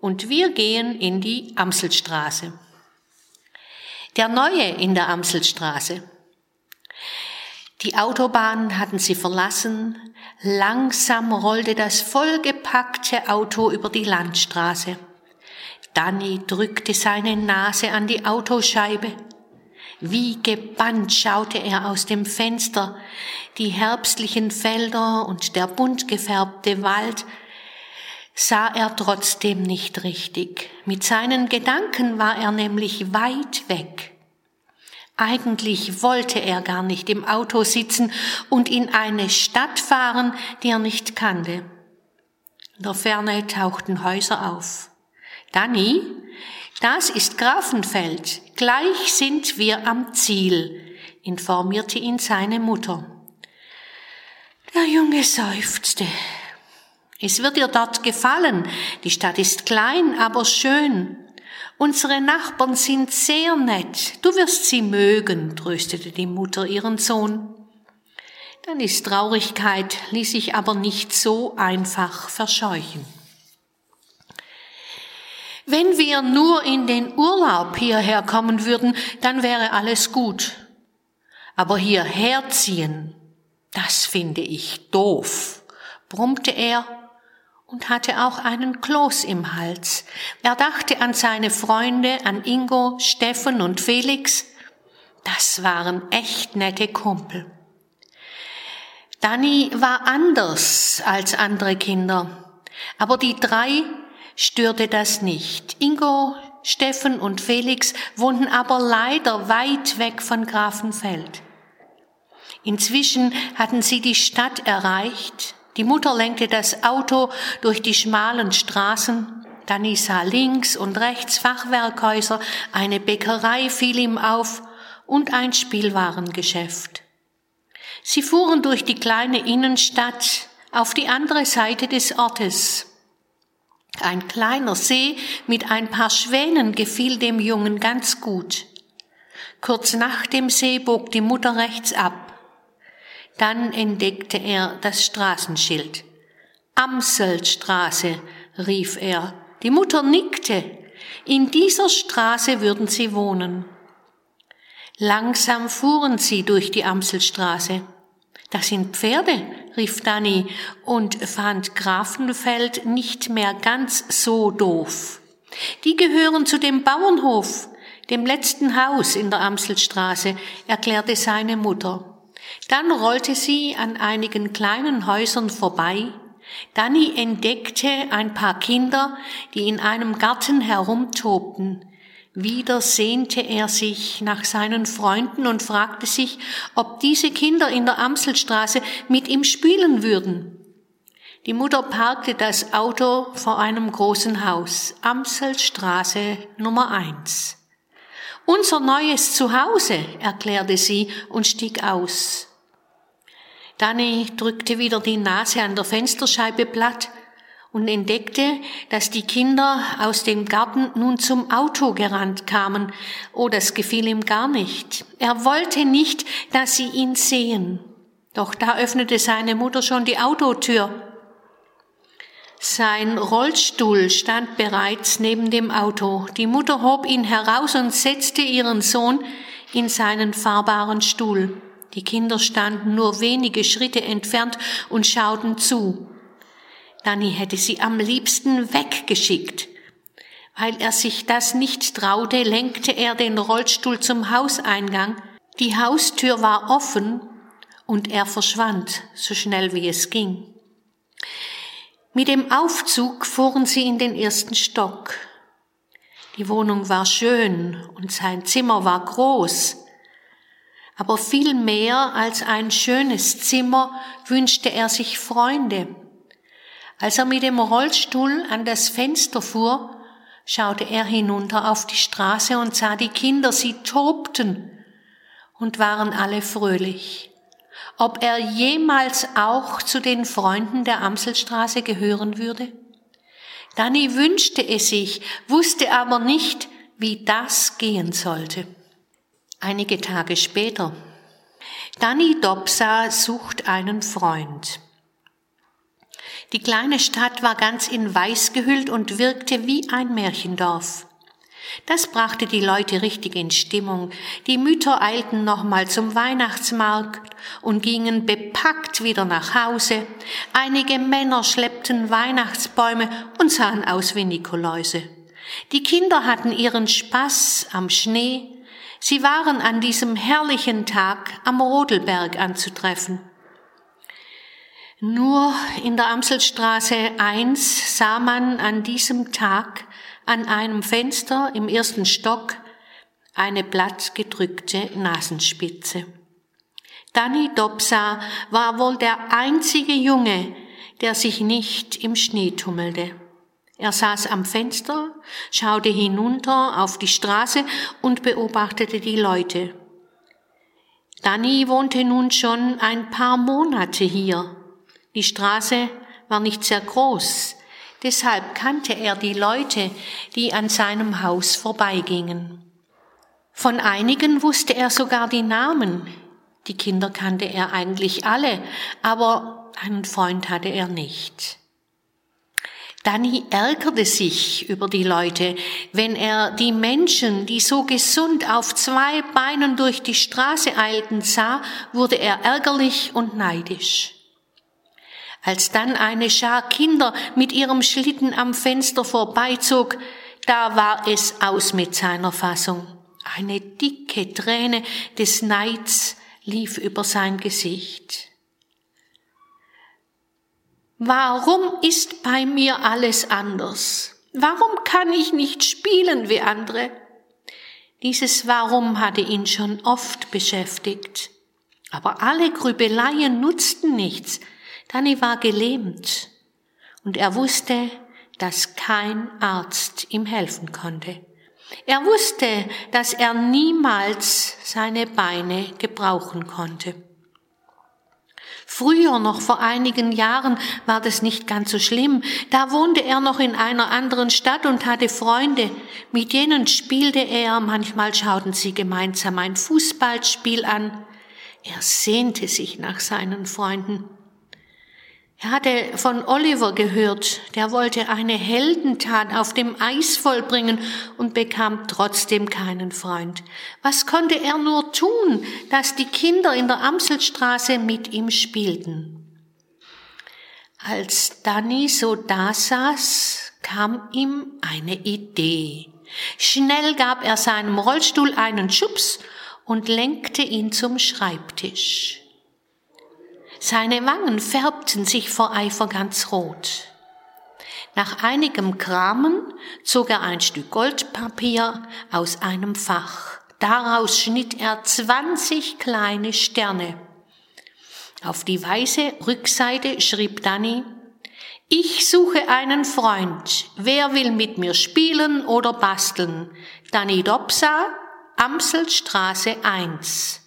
I: und wir gehen in die Amselstraße. Der Neue in der Amselstraße. Die Autobahn hatten sie verlassen, langsam rollte das vollgepackte Auto über die Landstraße. Danny drückte seine Nase an die Autoscheibe. Wie gebannt schaute er aus dem Fenster. Die herbstlichen Felder und der bunt gefärbte Wald sah er trotzdem nicht richtig. Mit seinen Gedanken war er nämlich weit weg. Eigentlich wollte er gar nicht im Auto sitzen und in eine Stadt fahren, die er nicht kannte. In der Ferne tauchten Häuser auf. Danny, das ist Grafenfeld. Gleich sind wir am Ziel, informierte ihn seine Mutter. Der Junge seufzte. Es wird dir dort gefallen. Die Stadt ist klein, aber schön. Unsere Nachbarn sind sehr nett. Du wirst sie mögen, tröstete die Mutter ihren Sohn. Dannys Traurigkeit ließ sich aber nicht so einfach verscheuchen. Wenn wir nur in den Urlaub hierher kommen würden, dann wäre alles gut. Aber hierher ziehen, das finde ich doof, brummte er und hatte auch einen Kloß im Hals. Er dachte an seine Freunde, an Ingo, Steffen und Felix. Das waren echt nette Kumpel. Danny war anders als andere Kinder, aber die drei störte das nicht. Ingo, Steffen und Felix wohnten aber leider weit weg von Grafenfeld. Inzwischen hatten sie die Stadt erreicht. Die Mutter lenkte das Auto durch die schmalen Straßen. Danny sah links und rechts Fachwerkhäuser, eine Bäckerei fiel ihm auf und ein Spielwarengeschäft. Sie fuhren durch die kleine Innenstadt auf die andere Seite des Ortes. Ein kleiner See mit ein paar Schwänen gefiel dem Jungen ganz gut. Kurz nach dem See bog die Mutter rechts ab. Dann entdeckte er das Straßenschild. Amselstraße, rief er. Die Mutter nickte. In dieser Straße würden sie wohnen. Langsam fuhren sie durch die Amselstraße. Das sind Pferde, rief Danny und fand Grafenfeld nicht mehr ganz so doof. Die gehören zu dem Bauernhof, dem letzten Haus in der Amselstraße, erklärte seine Mutter. Dann rollte sie an einigen kleinen Häusern vorbei. Danny entdeckte ein paar Kinder, die in einem Garten herumtobten. Wieder sehnte er sich nach seinen Freunden und fragte sich, ob diese Kinder in der Amselstraße mit ihm spielen würden. Die Mutter parkte das Auto vor einem großen Haus, Amselstraße Nummer eins. Unser neues Zuhause, erklärte sie und stieg aus. Danny drückte wieder die Nase an der Fensterscheibe platt und entdeckte, dass die Kinder aus dem Garten nun zum Auto gerannt kamen. Oh, das gefiel ihm gar nicht. Er wollte nicht, dass sie ihn sehen. Doch da öffnete seine Mutter schon die Autotür. Sein Rollstuhl stand bereits neben dem Auto. Die Mutter hob ihn heraus und setzte ihren Sohn in seinen fahrbaren Stuhl. Die Kinder standen nur wenige Schritte entfernt und schauten zu. Danny hätte sie am liebsten weggeschickt. Weil er sich das nicht traute, lenkte er den Rollstuhl zum Hauseingang. Die Haustür war offen und er verschwand, so schnell wie es ging. Mit dem Aufzug fuhren sie in den ersten Stock. Die Wohnung war schön und sein Zimmer war groß. Aber viel mehr als ein schönes Zimmer wünschte er sich Freunde, als er mit dem Rollstuhl an das Fenster fuhr, schaute er hinunter auf die Straße und sah die Kinder, sie tobten und waren alle fröhlich. Ob er jemals auch zu den Freunden der Amselstraße gehören würde? Danny wünschte es sich, wusste aber nicht, wie das gehen sollte. Einige Tage später. Danny Dobsa sucht einen Freund. Die kleine Stadt war ganz in Weiß gehüllt und wirkte wie ein Märchendorf. Das brachte die Leute richtig in Stimmung. Die Mütter eilten nochmal zum Weihnachtsmarkt und gingen bepackt wieder nach Hause. Einige Männer schleppten Weihnachtsbäume und sahen aus wie Nikoläuse. Die Kinder hatten ihren Spaß am Schnee. Sie waren an diesem herrlichen Tag am Rodelberg anzutreffen. Nur in der Amselstraße 1 sah man an diesem Tag an einem Fenster im ersten Stock eine blattgedrückte Nasenspitze. Danny Dobsa war wohl der einzige Junge, der sich nicht im Schnee tummelte. Er saß am Fenster, schaute hinunter auf die Straße und beobachtete die Leute. Danny wohnte nun schon ein paar Monate hier. Die Straße war nicht sehr groß, deshalb kannte er die Leute, die an seinem Haus vorbeigingen. Von einigen wusste er sogar die Namen. Die Kinder kannte er eigentlich alle, aber einen Freund hatte er nicht. Danny ärgerte sich über die Leute, wenn er die Menschen, die so gesund auf zwei Beinen durch die Straße eilten, sah, wurde er ärgerlich und neidisch. Als dann eine Schar Kinder mit ihrem Schlitten am Fenster vorbeizog, da war es aus mit seiner Fassung. Eine dicke Träne des Neids lief über sein Gesicht. Warum ist bei mir alles anders? Warum kann ich nicht spielen wie andere? Dieses Warum hatte ihn schon oft beschäftigt. Aber alle Grübeleien nutzten nichts. Danny war gelähmt und er wusste, dass kein Arzt ihm helfen konnte. Er wusste, dass er niemals seine Beine gebrauchen konnte. Früher, noch vor einigen Jahren, war das nicht ganz so schlimm. Da wohnte er noch in einer anderen Stadt und hatte Freunde. Mit denen spielte er, manchmal schauten sie gemeinsam ein Fußballspiel an. Er sehnte sich nach seinen Freunden. Er hatte von Oliver gehört, der wollte eine Heldentat auf dem Eis vollbringen und bekam trotzdem keinen Freund. Was konnte er nur tun, dass die Kinder in der Amselstraße mit ihm spielten? Als Danny so da saß, kam ihm eine Idee. Schnell gab er seinem Rollstuhl einen Schubs und lenkte ihn zum Schreibtisch. Seine Wangen färbten sich vor Eifer ganz rot. Nach einigem Kramen zog er ein Stück Goldpapier aus einem Fach. Daraus schnitt er zwanzig kleine Sterne. Auf die weiße Rückseite schrieb Danny, ich suche einen Freund. Wer will mit mir spielen oder basteln? Danny Dobsa, Amselstraße 1.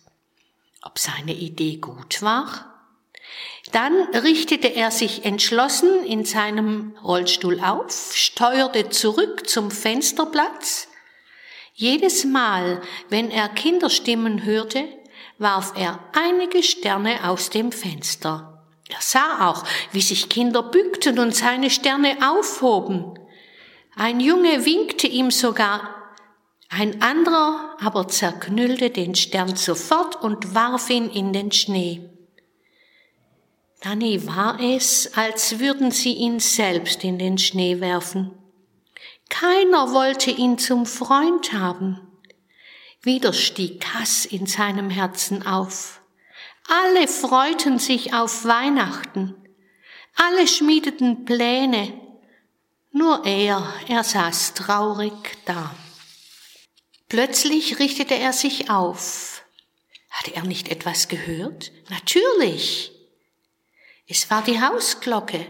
I: Ob seine Idee gut war? Dann richtete er sich entschlossen in seinem Rollstuhl auf, steuerte zurück zum Fensterplatz. Jedes Mal, wenn er Kinderstimmen hörte, warf er einige Sterne aus dem Fenster. Er sah auch, wie sich Kinder bückten und seine Sterne aufhoben. Ein Junge winkte ihm sogar, ein anderer aber zerknüllte den Stern sofort und warf ihn in den Schnee. Danny war es, als würden sie ihn selbst in den Schnee werfen. Keiner wollte ihn zum Freund haben. Wieder stieg Hass in seinem Herzen auf. Alle freuten sich auf Weihnachten. Alle schmiedeten Pläne. Nur er, er saß traurig da. Plötzlich richtete er sich auf. Hatte er nicht etwas gehört? Natürlich. Es war die Hausglocke.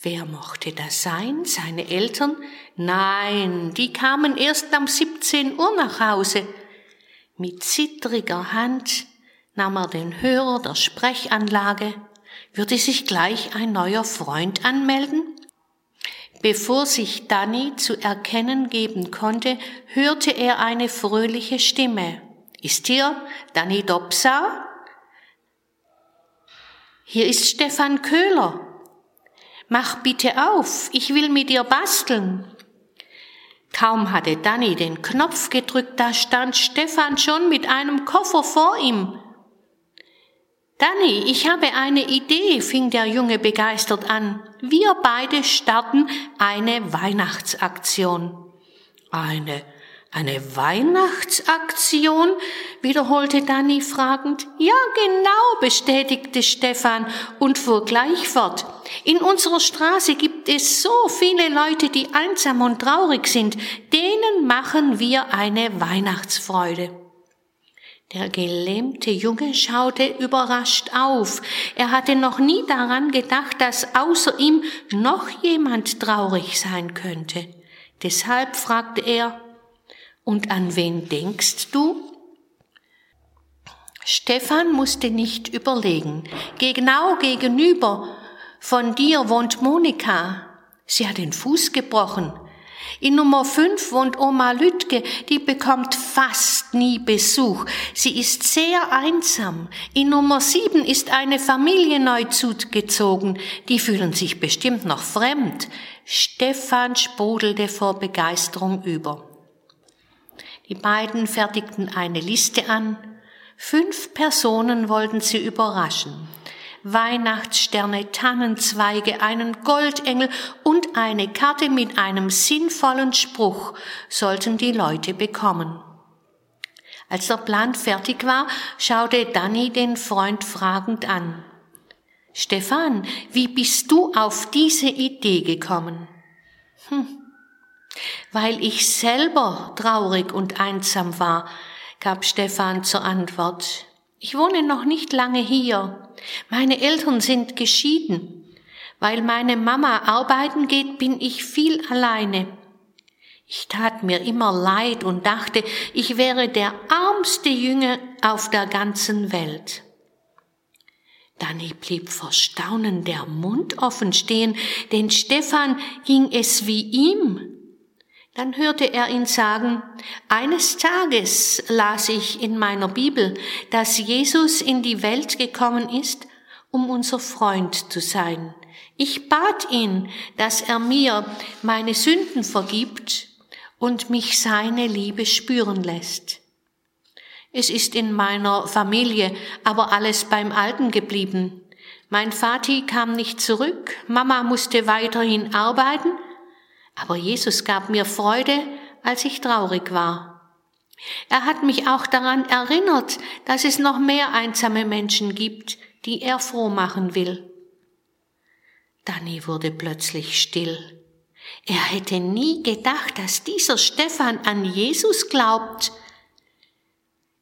I: Wer mochte das sein? Seine Eltern? Nein, die kamen erst um 17 Uhr nach Hause. Mit zittriger Hand nahm er den Hörer der Sprechanlage. Würde sich gleich ein neuer Freund anmelden? Bevor sich Danny zu erkennen geben konnte, hörte er eine fröhliche Stimme. Ist hier Danny Dobsa? Hier ist Stefan Köhler. Mach bitte auf, ich will mit dir basteln. Kaum hatte Danny den Knopf gedrückt, da stand Stefan schon mit einem Koffer vor ihm. Danny, ich habe eine Idee, fing der Junge begeistert an. Wir beide starten eine Weihnachtsaktion. Eine, eine Weihnachtsaktion? wiederholte Danny fragend. Ja, genau, bestätigte Stefan und fuhr gleich fort. In unserer Straße gibt es so viele Leute, die einsam und traurig sind. Denen machen wir eine Weihnachtsfreude. Der gelähmte Junge schaute überrascht auf. Er hatte noch nie daran gedacht, dass außer ihm noch jemand traurig sein könnte. Deshalb fragte er, und an wen denkst du? Stefan musste nicht überlegen. Genau gegenüber von dir wohnt Monika. Sie hat den Fuß gebrochen. In Nummer 5 wohnt Oma Lütke, die bekommt fast nie Besuch. Sie ist sehr einsam. In Nummer 7 ist eine Familie neu zugezogen. Die fühlen sich bestimmt noch fremd. Stefan sprudelte vor Begeisterung über. Die beiden fertigten eine Liste an. Fünf Personen wollten sie überraschen. Weihnachtssterne, Tannenzweige, einen Goldengel und eine Karte mit einem sinnvollen Spruch sollten die Leute bekommen. Als der Plan fertig war, schaute Danny den Freund fragend an. Stefan, wie bist du auf diese Idee gekommen? Hm. Weil ich selber traurig und einsam war, gab Stefan zur Antwort. Ich wohne noch nicht lange hier. Meine Eltern sind geschieden. Weil meine Mama arbeiten geht, bin ich viel alleine. Ich tat mir immer leid und dachte, ich wäre der armste Jünger auf der ganzen Welt. Danny blieb vor Staunen der Mund offen stehen, denn Stefan ging es wie ihm. Dann hörte er ihn sagen, eines Tages las ich in meiner Bibel, dass Jesus in die Welt gekommen ist, um unser Freund zu sein. Ich bat ihn, dass er mir meine Sünden vergibt und mich seine Liebe spüren lässt. Es ist in meiner Familie aber alles beim Alten geblieben. Mein Vati kam nicht zurück, Mama musste weiterhin arbeiten aber Jesus gab mir Freude, als ich traurig war. Er hat mich auch daran erinnert, dass es noch mehr einsame Menschen gibt, die er froh machen will. Danny wurde plötzlich still. Er hätte nie gedacht, dass dieser Stefan an Jesus glaubt.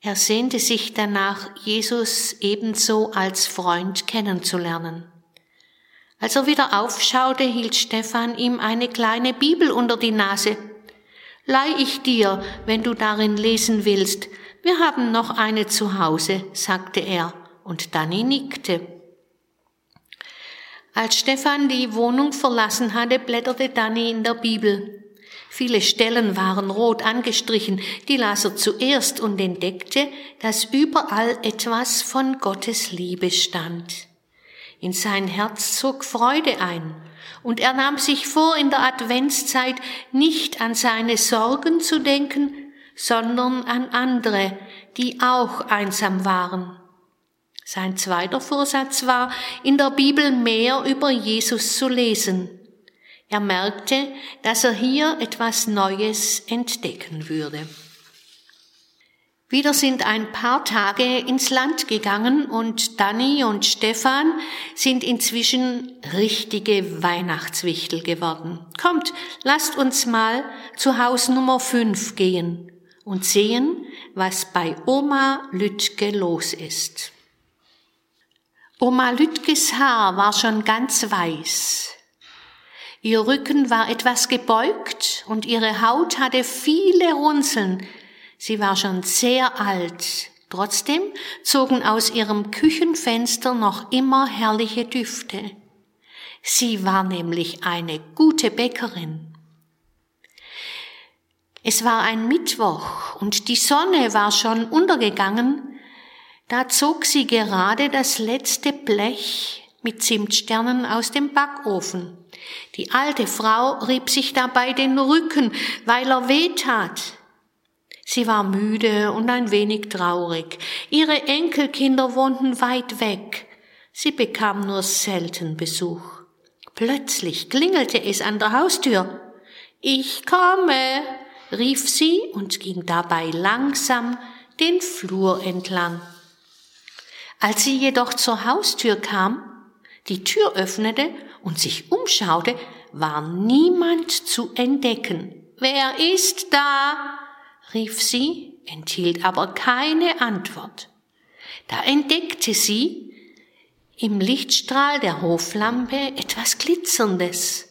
I: Er sehnte sich danach, Jesus ebenso als Freund kennenzulernen. Als er wieder aufschaute, hielt Stefan ihm eine kleine Bibel unter die Nase. Leih ich dir, wenn du darin lesen willst. Wir haben noch eine zu Hause, sagte er, und Danny nickte. Als Stefan die Wohnung verlassen hatte, blätterte Danny in der Bibel. Viele Stellen waren rot angestrichen, die las er zuerst und entdeckte, dass überall etwas von Gottes Liebe stand. In sein Herz zog Freude ein, und er nahm sich vor, in der Adventszeit nicht an seine Sorgen zu denken, sondern an andere, die auch einsam waren. Sein zweiter Vorsatz war, in der Bibel mehr über Jesus zu lesen. Er merkte, dass er hier etwas Neues entdecken würde. Wieder sind ein paar Tage ins Land gegangen und Danny und Stefan sind inzwischen richtige Weihnachtswichtel geworden. Kommt, lasst uns mal zu Haus Nummer 5 gehen und sehen, was bei Oma Lütke los ist. Oma Lütkes Haar war schon ganz weiß. Ihr Rücken war etwas gebeugt und ihre Haut hatte viele Runzeln, Sie war schon sehr alt. Trotzdem zogen aus ihrem Küchenfenster noch immer herrliche Düfte. Sie war nämlich eine gute Bäckerin. Es war ein Mittwoch und die Sonne war schon untergegangen. Da zog sie gerade das letzte Blech mit Zimtsternen aus dem Backofen. Die alte Frau rieb sich dabei den Rücken, weil er weh tat. Sie war müde und ein wenig traurig. Ihre Enkelkinder wohnten weit weg. Sie bekam nur selten Besuch. Plötzlich klingelte es an der Haustür. Ich komme, rief sie und ging dabei langsam den Flur entlang. Als sie jedoch zur Haustür kam, die Tür öffnete und sich umschaute, war niemand zu entdecken. Wer ist da? Rief sie, enthielt aber keine Antwort. Da entdeckte sie im Lichtstrahl der Hoflampe etwas Glitzerndes.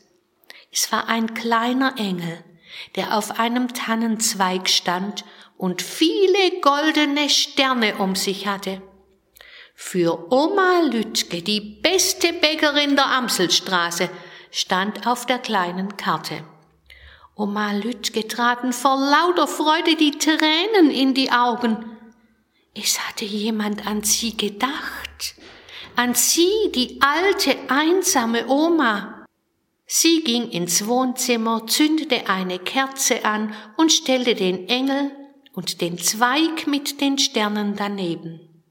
I: Es war ein kleiner Engel, der auf einem Tannenzweig stand und viele goldene Sterne um sich hatte. Für Oma Lütke, die beste Bäckerin der Amselstraße, stand auf der kleinen Karte. Oma Lütke traten vor lauter Freude die Tränen in die Augen. Es hatte jemand an sie gedacht, an sie, die alte, einsame Oma. Sie ging ins Wohnzimmer, zündete eine Kerze an und stellte den Engel und den Zweig mit den Sternen daneben.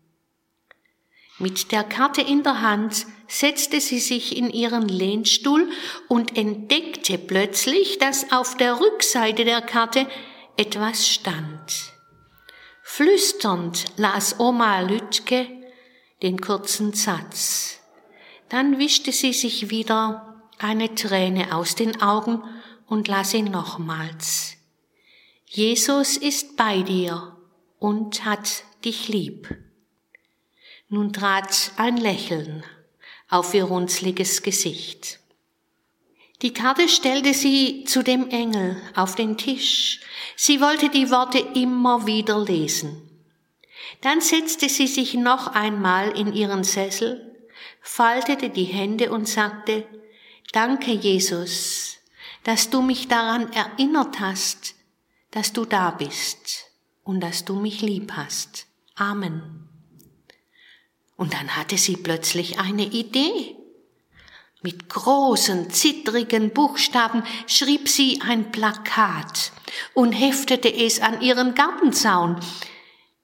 I: Mit der Karte in der Hand setzte sie sich in ihren Lehnstuhl und entdeckte plötzlich, dass auf der Rückseite der Karte etwas stand. Flüsternd las Oma Lütke den kurzen Satz. Dann wischte sie sich wieder eine Träne aus den Augen und las ihn nochmals. Jesus ist bei dir und hat dich lieb. Nun trat ein Lächeln auf ihr runzliges Gesicht. Die Karte stellte sie zu dem Engel auf den Tisch. Sie wollte die Worte immer wieder lesen. Dann setzte sie sich noch einmal in ihren Sessel, faltete die Hände und sagte, Danke, Jesus, dass du mich daran erinnert hast, dass du da bist und dass du mich lieb hast. Amen. Und dann hatte sie plötzlich eine Idee. Mit großen, zittrigen Buchstaben schrieb sie ein Plakat und heftete es an ihren Gartenzaun.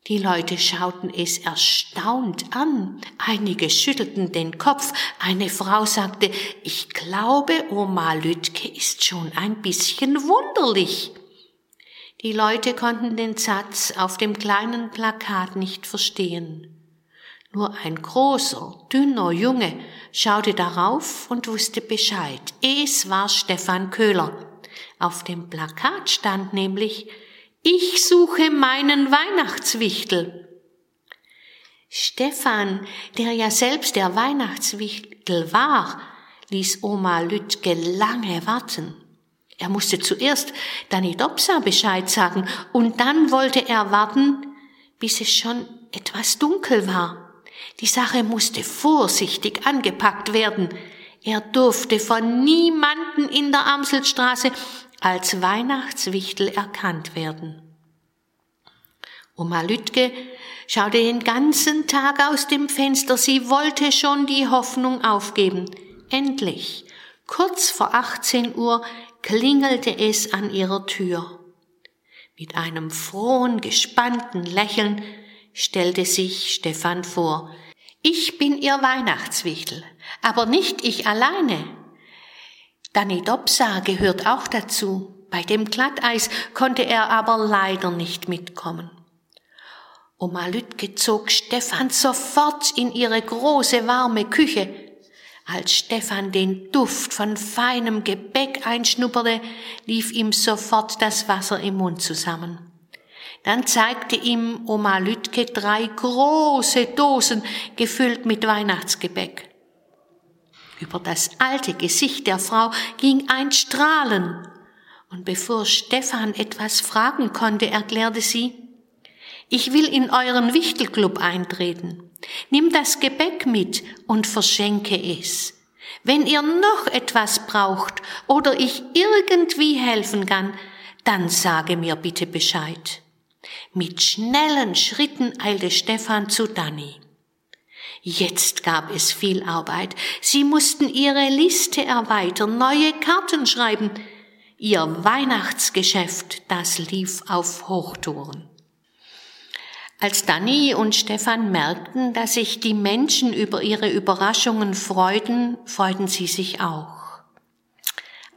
I: Die Leute schauten es erstaunt an, einige schüttelten den Kopf, eine Frau sagte, ich glaube, Oma Lütke ist schon ein bisschen wunderlich. Die Leute konnten den Satz auf dem kleinen Plakat nicht verstehen. Nur ein großer, dünner Junge schaute darauf und wusste Bescheid. Es war Stefan Köhler. Auf dem Plakat stand nämlich, ich suche meinen Weihnachtswichtel. Stefan, der ja selbst der Weihnachtswichtel war, ließ Oma Lütke lange warten. Er musste zuerst Danny Dopsa Bescheid sagen und dann wollte er warten, bis es schon etwas dunkel war. Die Sache musste vorsichtig angepackt werden. Er durfte von niemanden in der Amselstraße als Weihnachtswichtel erkannt werden. Oma Lütke schaute den ganzen Tag aus dem Fenster. Sie wollte schon die Hoffnung aufgeben. Endlich, kurz vor 18 Uhr, klingelte es an ihrer Tür. Mit einem frohen, gespannten Lächeln stellte sich Stefan vor. Ich bin ihr Weihnachtswichtel, aber nicht ich alleine. Danny Dobsa gehört auch dazu. Bei dem Glatteis konnte er aber leider nicht mitkommen. Oma Lütke zog Stefan sofort in ihre große warme Küche. Als Stefan den Duft von feinem Gebäck einschnupperte, lief ihm sofort das Wasser im Mund zusammen. Dann zeigte ihm Oma Lütke drei große Dosen gefüllt mit Weihnachtsgebäck. Über das alte Gesicht der Frau ging ein Strahlen, und bevor Stefan etwas fragen konnte, erklärte sie, ich will in euren Wichtelclub eintreten. Nimm das Gebäck mit und verschenke es. Wenn ihr noch etwas braucht oder ich irgendwie helfen kann, dann sage mir bitte Bescheid. Mit schnellen Schritten eilte Stefan zu Danny. Jetzt gab es viel Arbeit. Sie mussten ihre Liste erweitern, neue Karten schreiben. Ihr Weihnachtsgeschäft, das lief auf Hochtouren. Als Danny und Stefan merkten, dass sich die Menschen über ihre Überraschungen freuten, freuten sie sich auch.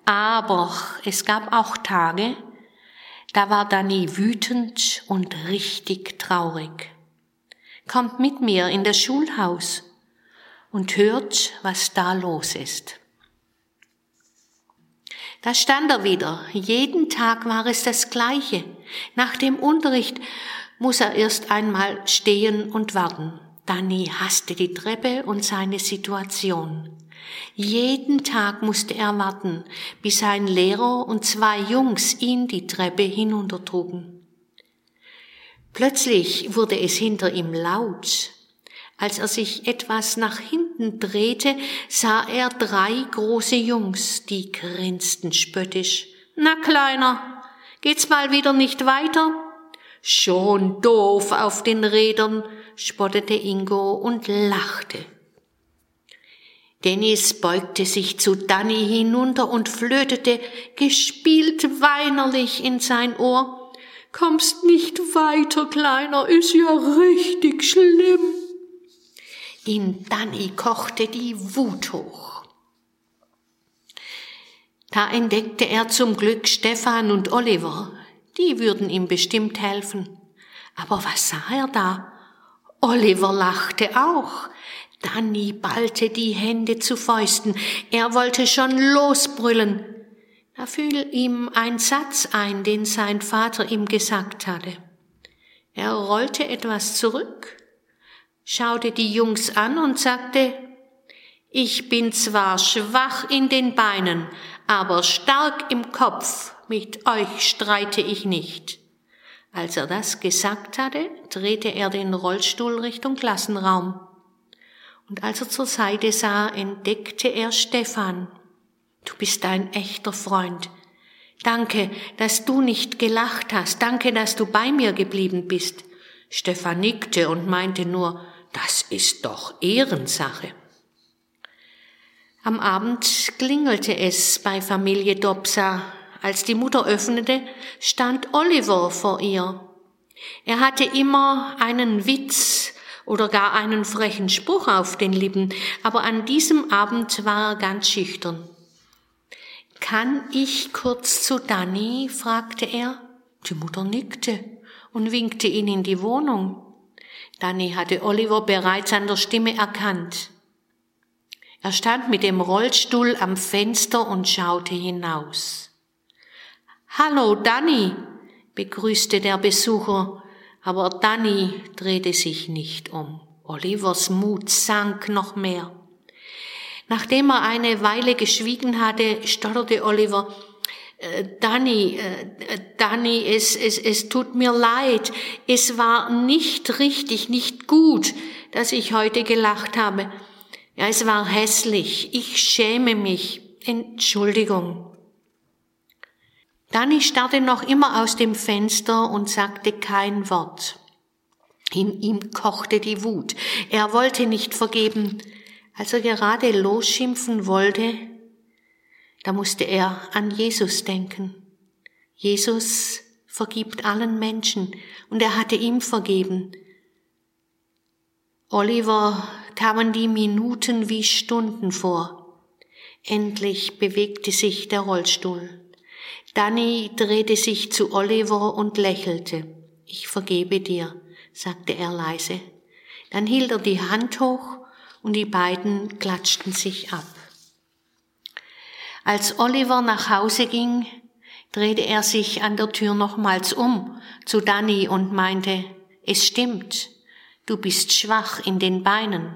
I: Aber es gab auch Tage, Da war Dani wütend und richtig traurig. Kommt mit mir in das Schulhaus und hört, was da los ist. Da stand er wieder. Jeden Tag war es das Gleiche. Nach dem Unterricht muss er erst einmal stehen und warten. Danny hasste die Treppe und seine Situation. Jeden Tag musste er warten, bis ein Lehrer und zwei Jungs ihn die Treppe hinuntertrugen. Plötzlich wurde es hinter ihm laut. Als er sich etwas nach hinten drehte, sah er drei große Jungs, die grinsten spöttisch. Na, Kleiner, geht's mal wieder nicht weiter? Schon doof auf den Rädern, spottete Ingo und lachte. Dennis beugte sich zu Danny hinunter und flötete gespielt weinerlich in sein Ohr. Kommst nicht weiter, Kleiner, ist ja richtig schlimm. In Danny kochte die Wut hoch. Da entdeckte er zum Glück Stefan und Oliver. Die würden ihm bestimmt helfen. Aber was sah er da? Oliver lachte auch. Danny ballte die Hände zu Fäusten. Er wollte schon losbrüllen. Da fiel ihm ein Satz ein, den sein Vater ihm gesagt hatte. Er rollte etwas zurück, schaute die Jungs an und sagte, ich bin zwar schwach in den Beinen, aber stark im Kopf, mit euch streite ich nicht. Als er das gesagt hatte, drehte er den Rollstuhl Richtung Klassenraum. Und als er zur Seite sah, entdeckte er Stefan. Du bist ein echter Freund. Danke, dass du nicht gelacht hast. Danke, dass du bei mir geblieben bist. Stefan nickte und meinte nur, das ist doch Ehrensache. Am Abend klingelte es bei Familie Dobsa. Als die Mutter öffnete, stand Oliver vor ihr. Er hatte immer einen Witz oder gar einen frechen Spruch auf den Lippen, aber an diesem Abend war er ganz schüchtern. Kann ich kurz zu Danny? fragte er. Die Mutter nickte und winkte ihn in die Wohnung. Danny hatte Oliver bereits an der Stimme erkannt. Er stand mit dem Rollstuhl am Fenster und schaute hinaus. Hallo, Danny, begrüßte der Besucher, aber Danny drehte sich nicht um. Olivers Mut sank noch mehr. Nachdem er eine Weile geschwiegen hatte, stotterte Oliver, äh, Danny, äh, Danny, es, es, es tut mir leid. Es war nicht richtig, nicht gut, dass ich heute gelacht habe. Ja, es war hässlich. Ich schäme mich. Entschuldigung. Danny starrte noch immer aus dem Fenster und sagte kein Wort. In ihm kochte die Wut. Er wollte nicht vergeben. Als er gerade losschimpfen wollte, da musste er an Jesus denken. Jesus vergibt allen Menschen und er hatte ihm vergeben. Oliver kamen die Minuten wie Stunden vor. Endlich bewegte sich der Rollstuhl. Danny drehte sich zu Oliver und lächelte. Ich vergebe dir, sagte er leise. Dann hielt er die Hand hoch und die beiden klatschten sich ab. Als Oliver nach Hause ging, drehte er sich an der Tür nochmals um zu Danny und meinte, es stimmt, du bist schwach in den Beinen,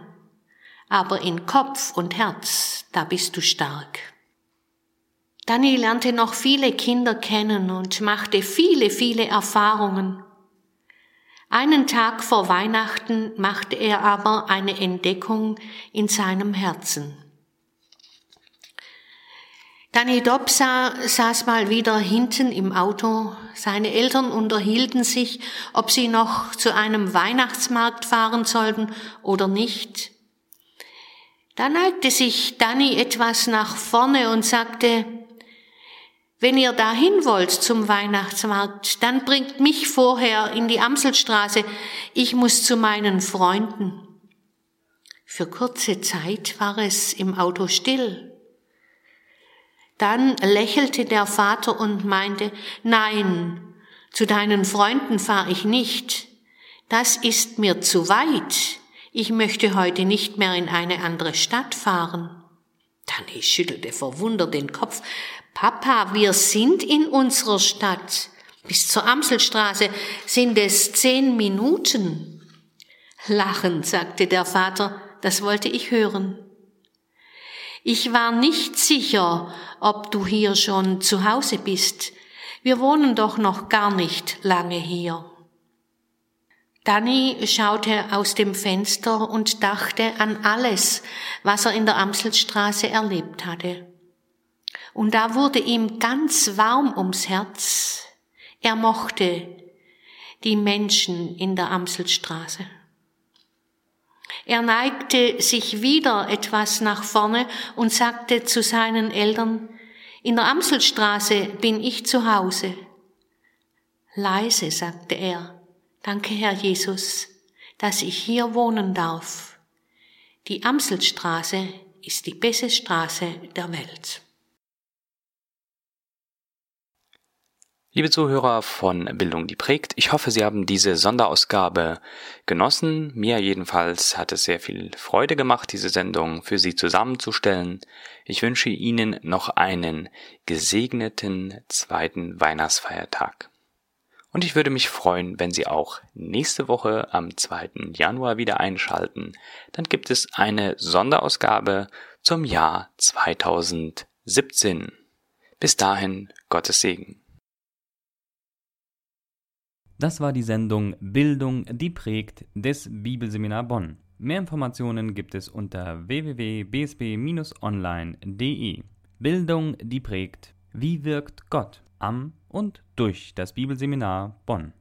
I: aber in Kopf und Herz, da bist du stark. Danny lernte noch viele Kinder kennen und machte viele, viele Erfahrungen. Einen Tag vor Weihnachten machte er aber eine Entdeckung in seinem Herzen. Danny Dobsa saß mal wieder hinten im Auto. Seine Eltern unterhielten sich, ob sie noch zu einem Weihnachtsmarkt fahren sollten oder nicht. Da neigte sich Danny etwas nach vorne und sagte, wenn ihr dahin wollt zum Weihnachtsmarkt, dann bringt mich vorher in die Amselstraße. Ich muss zu meinen Freunden. Für kurze Zeit war es im Auto still. Dann lächelte der Vater und meinte, nein, Zu deinen Freunden fahre ich nicht. Das ist mir zu weit. Ich möchte heute nicht mehr in eine andere Stadt fahren. Danny schüttelte verwundert den Kopf. Papa, wir sind in unserer Stadt. Bis zur Amselstraße sind es zehn Minuten. Lachend sagte der Vater, das wollte ich hören. Ich war nicht sicher, ob du hier schon zu Hause bist. Wir wohnen doch noch gar nicht lange hier. Danny schaute aus dem Fenster und dachte an alles, was er in der Amselstraße erlebt hatte. Und da wurde ihm ganz warm ums Herz. Er mochte die Menschen in der Amselstraße. Er neigte sich wieder etwas nach vorne und sagte zu seinen Eltern, in der Amselstraße bin ich zu Hause. Leise sagte er, danke Herr Jesus, dass ich hier wohnen darf. Die Amselstraße ist die beste Straße der Welt.
B: Liebe Zuhörer von Bildung, die prägt, ich hoffe, Sie haben diese Sonderausgabe genossen. Mir jedenfalls hat es sehr viel Freude gemacht, diese Sendung für Sie zusammenzustellen. Ich wünsche Ihnen noch einen gesegneten zweiten Weihnachtsfeiertag. Und ich würde mich freuen, wenn Sie auch nächste Woche am 2. Januar wieder einschalten. Dann gibt es eine Sonderausgabe zum Jahr 2017. Bis dahin Gottes Segen.
A: Das war die Sendung Bildung, die prägt des Bibelseminar Bonn. Mehr Informationen gibt es unter www.bsb-online.de. Bildung, die prägt. Wie wirkt Gott am und durch das Bibelseminar Bonn?